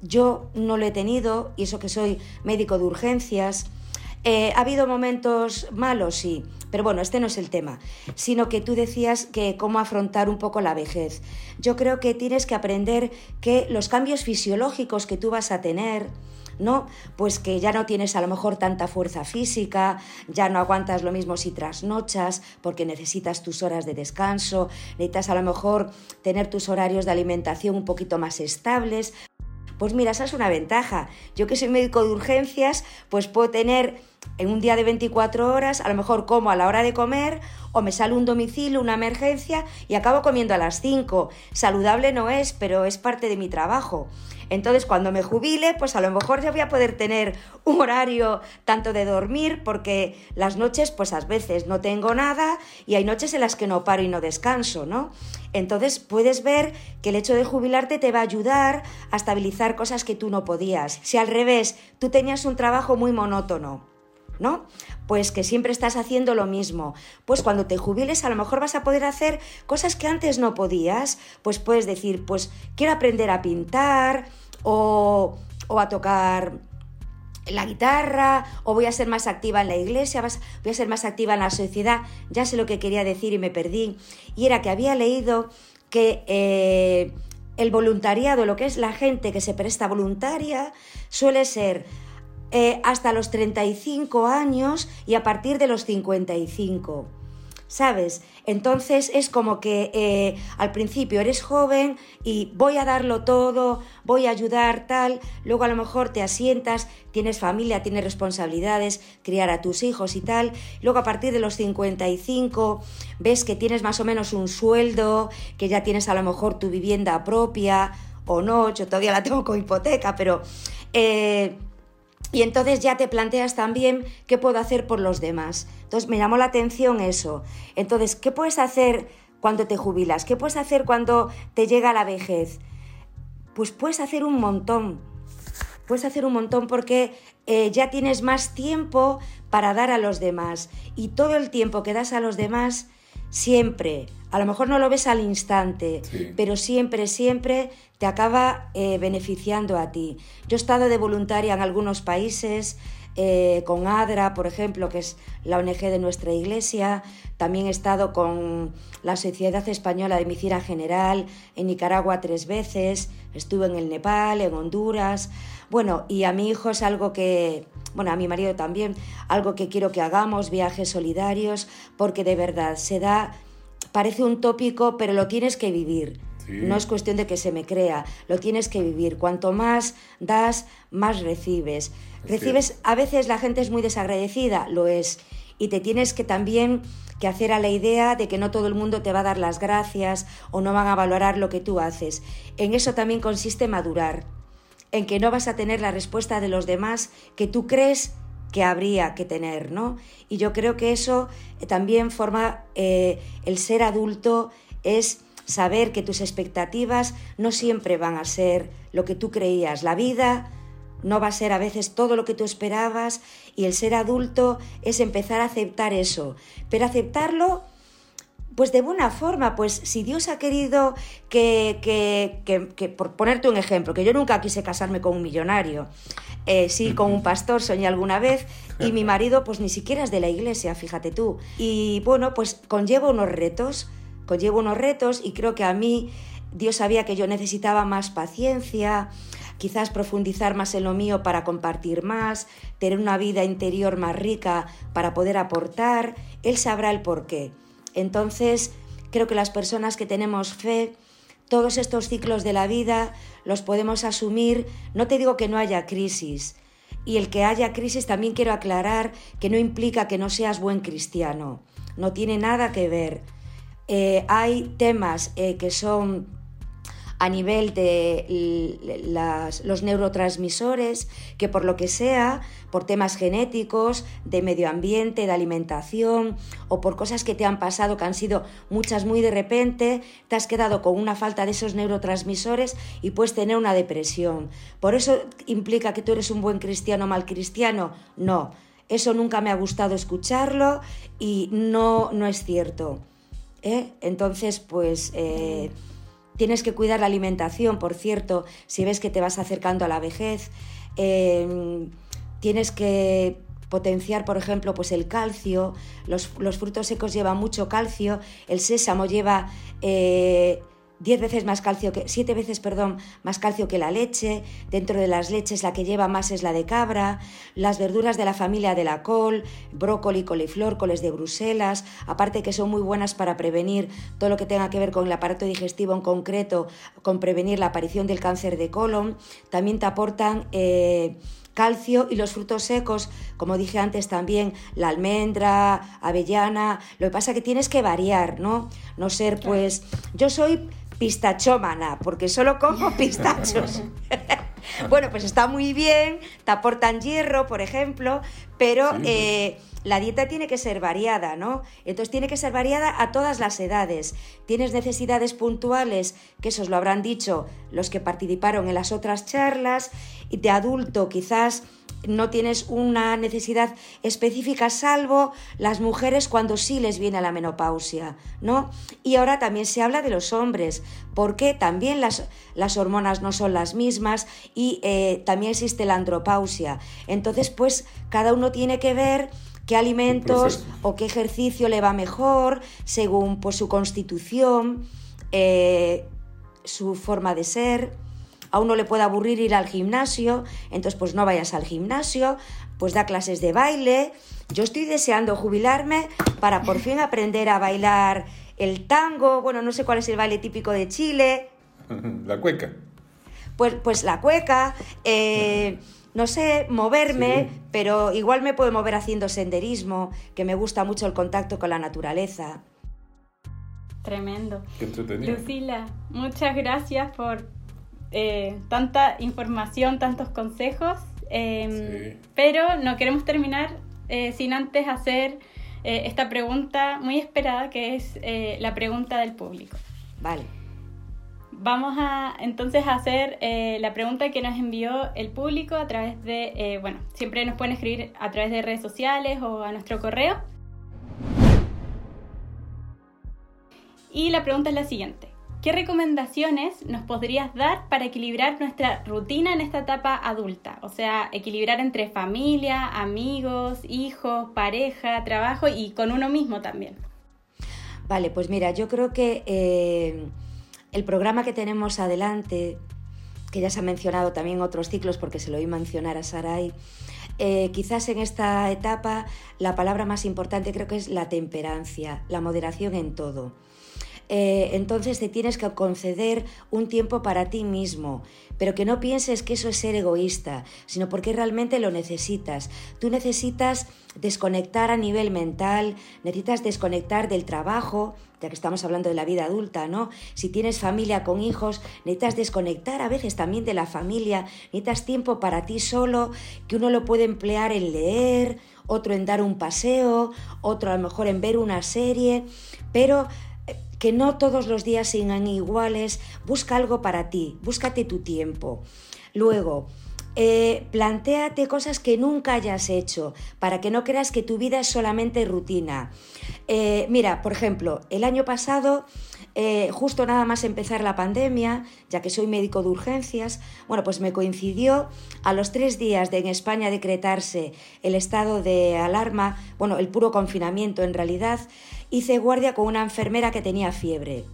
Yo no lo he tenido, y eso que soy médico de urgencias. Eh, ¿Ha habido momentos malos? Sí, pero bueno, este no es el tema, sino que tú decías que cómo afrontar un poco la vejez. Yo creo que tienes que aprender que los cambios fisiológicos que tú vas a tener, ¿no? Pues que ya no tienes a lo mejor tanta fuerza física, ya no aguantas lo mismo si trasnochas porque necesitas tus horas de descanso, necesitas a lo mejor tener tus horarios de alimentación un poquito más estables. Pues mira, esa es una ventaja. Yo que soy médico de urgencias, pues puedo tener en un día de 24 horas, a lo mejor como a la hora de comer o me sale un domicilio, una emergencia y acabo comiendo a las 5. Saludable no es, pero es parte de mi trabajo. Entonces, cuando me jubile, pues a lo mejor ya voy a poder tener un horario tanto de dormir, porque las noches, pues a veces no tengo nada y hay noches en las que no paro y no descanso, ¿no? Entonces, puedes ver que el hecho de jubilarte te va a ayudar a estabilizar cosas que tú no podías. Si al revés, tú tenías un trabajo muy monótono, ¿no? Pues que siempre estás haciendo lo mismo. Pues cuando te jubiles a lo mejor vas a poder hacer cosas que antes no podías. Pues puedes decir, pues quiero aprender a pintar o, a tocar la guitarra o voy a ser más activa en la iglesia, voy a ser más activa en la sociedad. Ya sé lo que quería decir y me perdí. Y era que había leído que... Eh, el voluntariado, lo que es la gente que se presta voluntaria, suele ser eh, hasta los 35 años y a partir de los 55. ¿Sabes? Entonces es como que eh, al principio eres joven y voy a darlo todo, voy a ayudar tal, luego a lo mejor te asientas, tienes familia, tienes responsabilidades, criar a tus hijos y tal, luego a partir de los 55 ves que tienes más o menos un sueldo, que ya tienes a lo mejor tu vivienda propia o no, yo todavía la tengo con hipoteca, pero... Eh, y entonces ya te planteas también qué puedo hacer por los demás. Entonces me llamó la atención eso. Entonces, ¿qué puedes hacer cuando te jubilas? ¿Qué puedes hacer cuando te llega la vejez? Pues puedes hacer un montón. Puedes hacer un montón porque eh, ya tienes más tiempo para dar a los demás. Y todo el tiempo que das a los demás, siempre, a lo mejor no lo ves al instante, pero siempre, siempre te acaba eh, beneficiando a ti. Yo he estado de voluntaria en algunos países, eh, con ADRA, por ejemplo, que es la ONG de nuestra iglesia. También he estado con la Sociedad Española de Medicina General en Nicaragua tres veces. Estuve en el Nepal, en Honduras. Bueno, y a mi hijo es algo que, bueno, a mi marido también, algo que quiero que hagamos, viajes solidarios, porque de verdad se da, parece un tópico, pero lo tienes que vivir. No es cuestión de que se me crea, lo tienes que vivir. Cuanto más das, más recibes. Recibes, a veces la gente es muy desagradecida, lo es, y te tienes que también que hacer a la idea de que no todo el mundo te va a dar las gracias o no van a valorar lo que tú haces. En eso también consiste madurar, en que no vas a tener la respuesta de los demás que tú crees que habría que tener, ¿no? Y yo creo que eso también forma eh, el ser adulto es saber que tus expectativas no siempre van a ser lo que tú creías. La vida no va a ser a veces todo lo que tú esperabas y el ser adulto es empezar a aceptar eso, pero aceptarlo pues de buena forma, pues si Dios ha querido que, que, que, por ponerte un ejemplo, que yo nunca quise casarme con un millonario, eh, sí, con un pastor soñé alguna vez y mi marido pues ni siquiera es de la iglesia, fíjate tú. Y bueno, pues conlleva unos retos, conlleva unos retos y creo que a mí Dios sabía que yo necesitaba más paciencia, quizás profundizar más en lo mío para compartir más, tener una vida interior más rica para poder aportar, Él sabrá el por qué. Entonces, creo que las personas que tenemos fe, todos estos ciclos de la vida los podemos asumir, no te digo que no haya crisis, y el que haya crisis también quiero aclarar que no implica que no seas buen cristiano, no tiene nada que ver. Eh, hay temas eh, que son a nivel de los neurotransmisores, que por lo que sea, por temas genéticos, de medio ambiente, de alimentación o por cosas que te han pasado que han sido muchas muy de repente, te has quedado con una falta de esos neurotransmisores y puedes tener una depresión. ¿Por eso implica que tú eres un buen cristiano o mal cristiano? No, eso nunca me ha gustado escucharlo y no, no es cierto. ¿eh? Entonces, pues... Eh, tienes que cuidar la alimentación, por cierto, si ves que te vas acercando a la vejez. Eh, tienes que potenciar, por ejemplo, pues el calcio, los, frutos secos llevan mucho calcio, el sésamo lleva eh, 10 veces más calcio que, 7 veces, perdón, más calcio que la leche, dentro de las leches la que lleva más es la de cabra, las verduras de la familia de la col, brócoli, coliflor, coles de Bruselas, aparte que son muy buenas para prevenir todo lo que tenga que ver con el aparato digestivo en concreto, con prevenir la aparición del cáncer de colon, también te aportan... Eh, calcio y los frutos secos, como dije antes también, la almendra, avellana, lo que pasa es que tienes que variar, ¿no? No ser pues, yo soy pistachómana, porque solo como pistachos. bueno, pues está muy bien, te aportan hierro, por ejemplo, pero eh, la dieta tiene que ser variada, ¿no? Entonces tiene que ser variada a todas las edades. Tienes necesidades puntuales, que eso os lo habrán dicho los que participaron en las otras charlas, y de adulto quizás no tienes una necesidad específica, salvo las mujeres cuando sí les viene la menopausia, ¿no? Y ahora también se habla de los hombres, porque también las, las hormonas no son las mismas y eh, también existe la andropausia. Entonces, pues cada uno tiene que ver qué alimentos o qué ejercicio le va mejor según pues, su constitución, eh, su forma de ser a uno le puede aburrir ir al gimnasio, entonces pues no vayas al gimnasio, pues da clases de baile. Yo estoy deseando jubilarme para por fin aprender a bailar el tango, bueno, no sé cuál es el baile típico de Chile. La cueca. Pues, pues la cueca, eh, no sé, moverme, pero igual me puedo mover haciendo senderismo, que me gusta mucho el contacto con la naturaleza. Tremendo. Lucila, muchas gracias por eh, tanta información, tantos consejos, em, pero no queremos terminar eh, sin antes hacer eh, esta pregunta muy esperada, que es la pregunta del público. Vale. Vamos a entonces a hacer la pregunta que nos envió el público a través de, bueno, siempre nos pueden escribir a través de redes sociales o a nuestro correo. Y la pregunta es la siguiente. ¿Qué recomendaciones nos podrías dar para equilibrar nuestra rutina en esta etapa adulta? O sea, equilibrar entre familia, amigos, hijos, pareja, trabajo y con uno mismo también. Vale, pues mira, yo creo que eh, el programa que tenemos adelante, que ya se ha mencionado también otros ciclos porque se lo oí mencionar a Sarai, eh, quizás en esta etapa la palabra más importante creo que es la temperancia, la moderación en todo. Eh, entonces te tienes que conceder un tiempo para ti mismo, pero que no pienses que eso es ser egoísta, sino porque realmente lo necesitas. Tú necesitas desconectar a nivel mental, necesitas desconectar del trabajo, ya que estamos hablando de la vida adulta, ¿no? Si tienes familia con hijos, necesitas desconectar a veces también de la familia, necesitas tiempo para ti solo, que uno lo puede emplear en leer, otro en dar un paseo, otro a lo mejor en ver una serie, pero que no todos los días sean iguales, busca algo para ti, búscate tu tiempo. Luego, eh, plantéate cosas que nunca hayas hecho, para que no creas que tu vida es solamente rutina. Eh, mira, por ejemplo, el año pasado, eh, justo nada más empezar la pandemia, ya que soy médico de urgencias, bueno, pues me coincidió a los tres días de en España decretarse el estado de alarma, bueno, el puro confinamiento en realidad, hice guardia con una enfermera que tenía fiebre.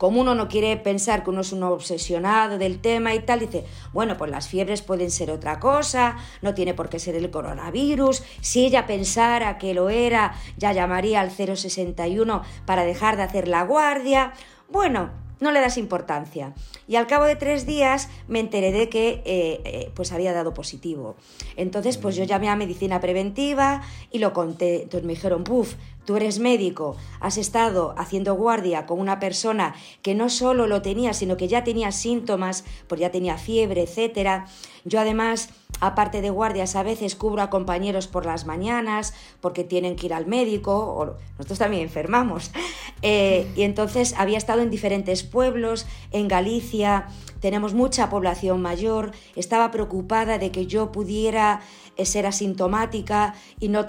Como uno no quiere pensar que uno es un obsesionado del tema y tal, dice, bueno, pues las fiebres pueden ser otra cosa, no tiene por qué ser el coronavirus. Si ella pensara que lo era, ya llamaría al 061 para dejar de hacer la guardia. Bueno, no le das importancia. Y al cabo de tres días me enteré de que eh, eh, pues había dado positivo. Entonces, pues yo llamé a medicina preventiva y lo conté. Entonces me dijeron, buf, tú eres médico, has estado haciendo guardia con una persona que no solo lo tenía, sino que ya tenía síntomas, pues ya tenía fiebre, etcétera. Yo además, aparte de guardias, a veces cubro a compañeros por las mañanas porque tienen que ir al médico, o nosotros también enfermamos. Eh, y entonces había estado en diferentes pueblos, en Galicia, tenemos mucha población mayor, estaba preocupada de que yo pudiera eh, ser asintomática y no,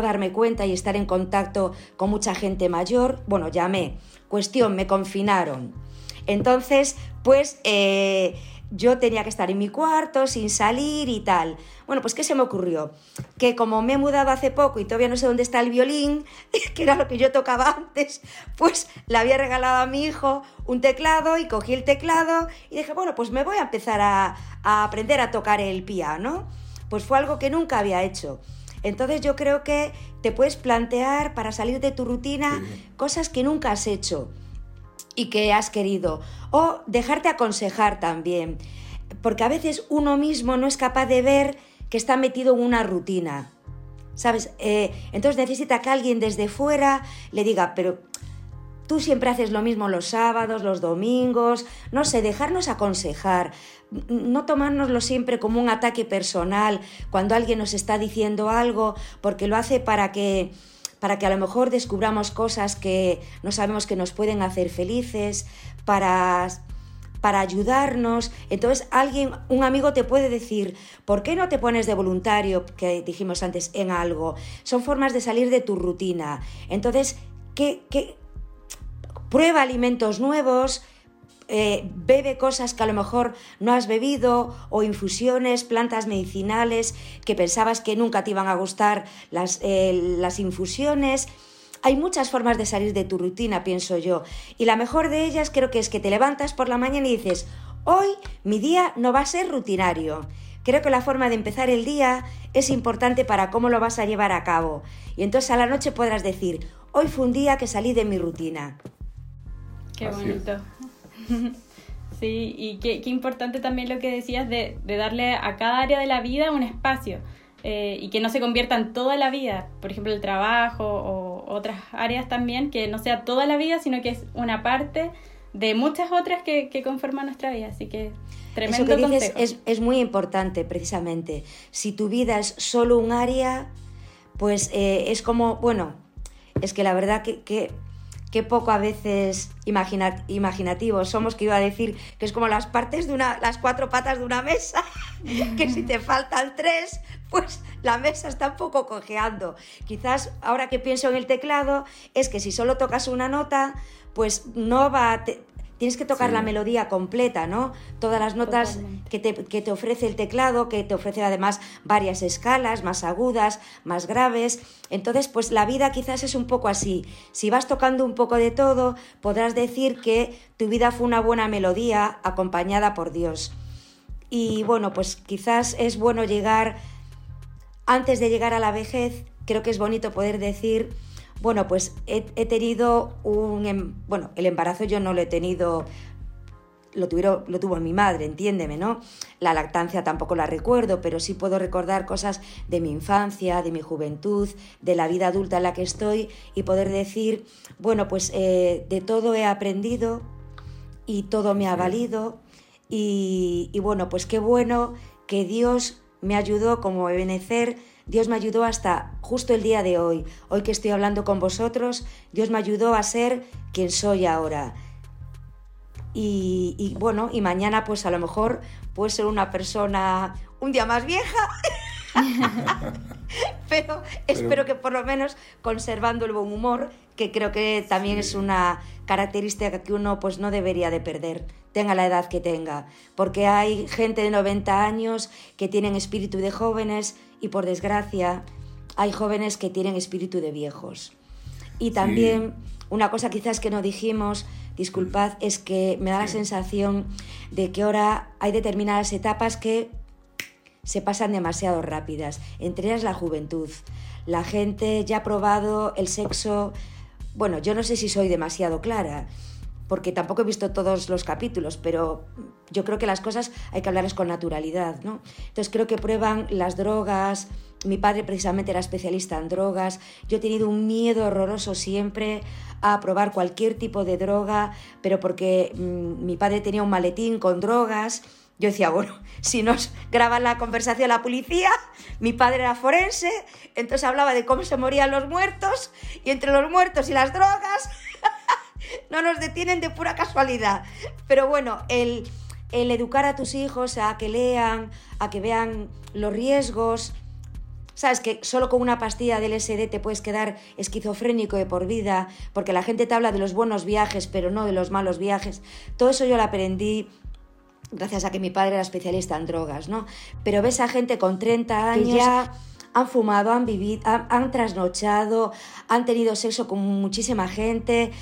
darme cuenta y estar en contacto con mucha gente mayor. Bueno, llamé. Cuestión, me confinaron. Entonces, pues eh, yo tenía que estar en mi cuarto sin salir y tal. Bueno, pues ¿qué se me ocurrió? Que como me he mudado hace poco y todavía no sé dónde está el violín, que era lo que yo tocaba antes, pues le había regalado a mi hijo un teclado y cogí el teclado y dije, bueno, pues me voy a empezar a, a aprender a tocar el piano pues fue algo que nunca había hecho. Entonces yo creo que te puedes plantear para salir de tu rutina cosas que nunca has hecho y que has querido. O dejarte aconsejar también. Porque a veces uno mismo no es capaz de ver que está metido en una rutina. ¿Sabes? Eh, entonces necesita que alguien desde fuera le diga, pero tú siempre haces lo mismo los sábados, los domingos, no sé, dejarnos aconsejar, no tomárnoslo siempre como un ataque personal cuando alguien nos está diciendo algo, porque lo hace para que para que a lo mejor descubramos cosas que no sabemos que nos pueden hacer felices, para para ayudarnos. Entonces alguien, un amigo te puede decir, ¿por qué no te pones de voluntario, que dijimos antes, en algo? Son formas de salir de tu rutina. Entonces, ¿qué, prueba alimentos nuevos, eh, bebe cosas que a lo mejor no has bebido o infusiones, plantas medicinales que pensabas que nunca te iban a gustar las, eh, las infusiones. Hay muchas formas de salir de tu rutina, pienso yo. Y la mejor de ellas creo que es que te levantas por la mañana y dices, hoy mi día no va a ser rutinario. Creo que la forma de empezar el día es importante para cómo lo vas a llevar a cabo. Y entonces a la noche podrás decir, hoy fue un día que salí de mi rutina. Qué bonito. Sí, y qué, importante también lo que decías de, darle a cada área de la vida un espacio eh, y que no se convierta en toda la vida, por ejemplo el trabajo o otras áreas también, que no sea toda la vida, sino que es una parte de muchas otras que, conforman nuestra vida. Así que tremendo Eso que dices es, es, muy importante, precisamente. Si tu vida es solo un área, pues eh, es como, bueno, es que la verdad que, que qué poco a veces imaginativos somos, que iba a decir que es como las partes de una, las cuatro patas de una mesa, que si te faltan tres, pues la mesa está un poco cojeando. Quizás ahora que pienso en el teclado, es que si solo tocas una nota, pues no va a tienes que tocar la melodía completa, ¿no? Todas las notas que te, que te, ofrece el teclado, que te ofrece además varias escalas, más agudas, más graves. Entonces, pues la vida quizás es un poco así. Si vas tocando un poco de todo, podrás decir que tu vida fue una buena melodía acompañada por Dios. Y bueno, pues quizás es bueno llegar, antes de llegar a la vejez, creo que es bonito poder decir bueno, pues he, tenido un... Em, bueno, el embarazo yo no lo he tenido lo, tuvieron, lo tuvo mi madre, entiéndeme, ¿no? La lactancia tampoco la recuerdo, pero sí puedo recordar cosas de mi infancia, de mi juventud, de la vida adulta en la que estoy y poder decir, bueno, pues eh, de todo he aprendido y todo me ha valido y, y bueno, pues qué bueno que Dios me ayudó como Ebenecer Dios me ayudó hasta justo el día de hoy. Hoy que estoy hablando con vosotros, Dios me ayudó a ser quien soy ahora. Y, bueno, y mañana pues a lo mejor puedo ser una persona un día más vieja. Pero espero que por lo menos conservando el buen humor, que creo que también es una característica que uno pues no debería de perder, tenga la edad que tenga, porque hay gente de 90 años que tienen espíritu de jóvenes y por desgracia hay jóvenes que tienen espíritu de viejos. Y también una cosa quizás que no dijimos, disculpad, es que me da la sensación de que ahora hay determinadas etapas que se pasan demasiado rápidas, entre ellas la juventud. La gente ya ha probado el sexo, bueno, yo no sé si soy demasiado clara, porque tampoco he visto todos los capítulos, pero yo creo que las cosas hay que hablarles con naturalidad, ¿no? Entonces creo que prueban las drogas, mi padre precisamente era especialista en drogas, yo he tenido un miedo horroroso siempre a probar cualquier tipo de droga, pero porque mm, mi padre tenía un maletín con drogas, yo decía, bueno, si nos graban la conversación la policía, mi padre era forense, entonces hablaba de cómo se morían los muertos, y entre los muertos y las drogas, no nos detienen de pura casualidad. Pero bueno, el, el educar a tus hijos a que lean, a que vean los riesgos, Sabes que solo con una pastilla del SD te puedes quedar esquizofrénico de por vida, porque la gente te habla de los buenos viajes, pero no de los malos viajes. Todo eso yo lo aprendí gracias a que mi padre era especialista en drogas, ¿no? Pero ves a gente con 30 años que ya han fumado, han vivido, han, han trasnochado, han tenido sexo con muchísima gente,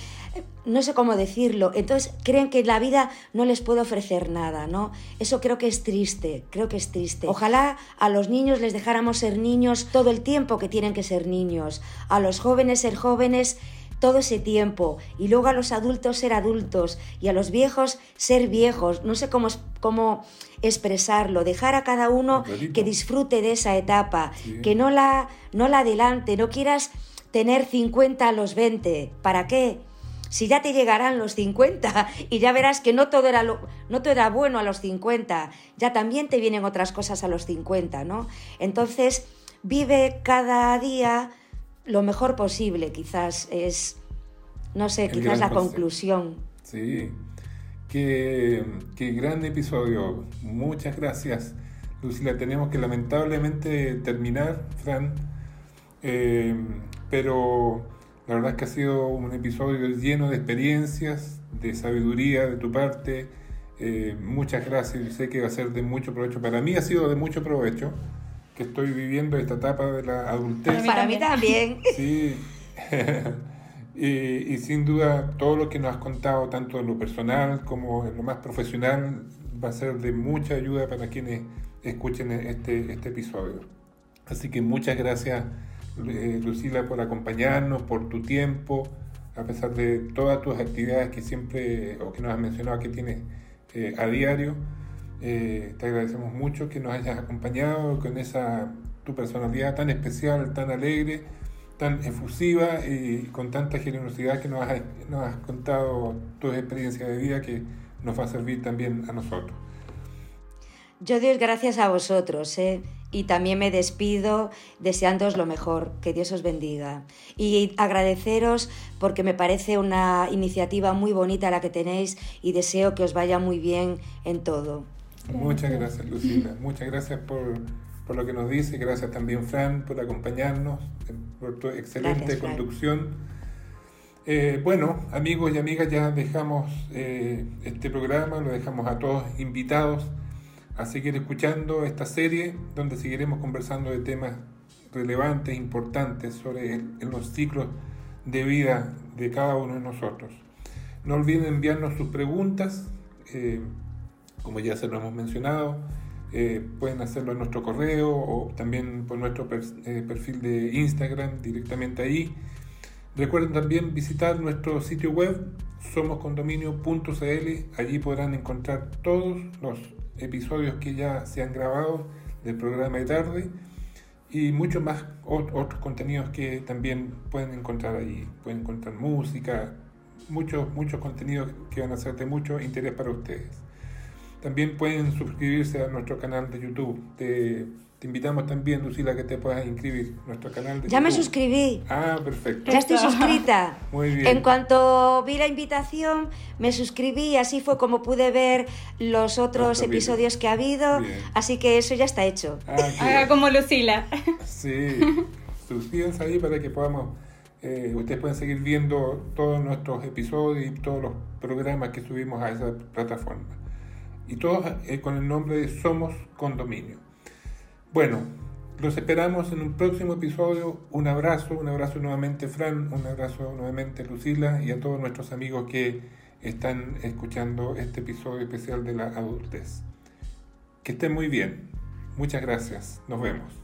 no sé cómo decirlo, entonces creen que la vida no les puede ofrecer nada, ¿no? Eso creo que es triste, creo que es triste. Ojalá a los niños les dejáramos ser niños todo el tiempo que tienen que ser niños, a los jóvenes ser jóvenes todo ese tiempo. Y luego a los adultos ser adultos. Y a los viejos ser viejos, no sé cómo, cómo expresarlo, dejar a cada uno que disfrute de esa etapa, que no la, no la adelante, no quieras tener 50 a los 20, ¿para qué? Si ya te llegarán los 50 y ya verás que no todo era, no todo era bueno a los 50, ya también te vienen otras cosas a los 50, ¿no? Entonces, vive cada día lo mejor posible, quizás es, no sé, quizás la conclusión. Sí, qué, qué gran episodio. Muchas gracias, Lucila. Tenemos que lamentablemente terminar, Fran, eh, pero la verdad es que ha sido un episodio lleno de experiencias, de sabiduría de tu parte. Eh, muchas gracias, sé que va a ser de mucho provecho. Para mí ha sido de mucho provecho que estoy viviendo esta etapa de la adultez. Para mí también. Sí. y, sin duda todo lo que nos has contado, tanto en lo personal como en lo más profesional, va a ser de mucha ayuda para quienes escuchen este, este episodio. Así que muchas gracias eh, Lucila, por acompañarnos, por tu tiempo, a pesar de todas tus actividades que siempre, o que nos has mencionado que tienes eh, a diario. Eh, te agradecemos mucho que nos hayas acompañado con esa tu personalidad tan especial, tan alegre, tan efusiva y con tanta generosidad que nos has, nos has contado tu experiencia de vida que nos va a servir también a nosotros. Yo doy gracias a vosotros, ¿eh? Y también me despido deseándoos lo mejor, que Dios os bendiga. Y agradeceros porque me parece una iniciativa muy bonita la que tenéis y deseo que os vaya muy bien en todo. Muchas gracias, Lucila. Muchas gracias por, por lo que nos dice. Gracias también, Fran, por acompañarnos, por tu excelente conducción. Eh, bueno, amigos y amigas, ya dejamos eh, este programa, lo dejamos a todos invitados a seguir escuchando esta serie donde seguiremos conversando de temas relevantes, importantes sobre los ciclos de vida de cada uno de nosotros. No olviden enviarnos sus preguntas, eh, como ya se lo hemos mencionado, eh, pueden hacerlo en nuestro correo o también por nuestro eh, perfil de Instagram directamente ahí. Recuerden también visitar nuestro sitio web somoscondominio.cl, allí podrán encontrar todos los episodios que ya se han grabado del programa de tarde y muchos más otros contenidos que también pueden encontrar ahí. Pueden encontrar música, muchos, muchos contenidos que van a ser de mucho interés para ustedes. También pueden suscribirse a nuestro canal de YouTube de te invitamos también, Lucila, que te puedas inscribir en nuestro canal. De ya me suscribí. Ah, perfecto. Ya estoy suscrita. Muy bien. En cuanto vi la invitación, me suscribí y así fue como pude ver los otros episodios que ha habido. Así que eso ya está hecho. Ah, Haga como Lucila. Sí. Suscríbanse ahí para que podamos. Eh, ustedes pueden seguir viendo todos nuestros episodios y todos los programas que subimos a esa plataforma. Y todos eh, con el nombre de Somos Condominio. Bueno, los esperamos en un próximo episodio. Un abrazo, un abrazo nuevamente Fran, un abrazo nuevamente Lucila y a todos nuestros amigos que están escuchando este episodio especial de la adultez. Que estén muy bien. Muchas gracias. Nos vemos.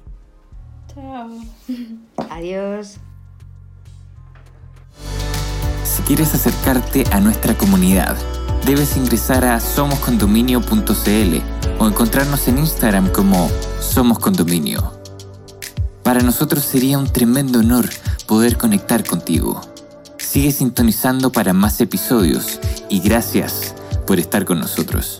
Chao. Adiós. Si quieres acercarte a nuestra comunidad, debes ingresar a somoscondominio.cl o encontrarnos en Instagram como Somos Condominio. Para nosotros sería un tremendo honor poder conectar contigo. Sigue sintonizando para más episodios y gracias por estar con nosotros.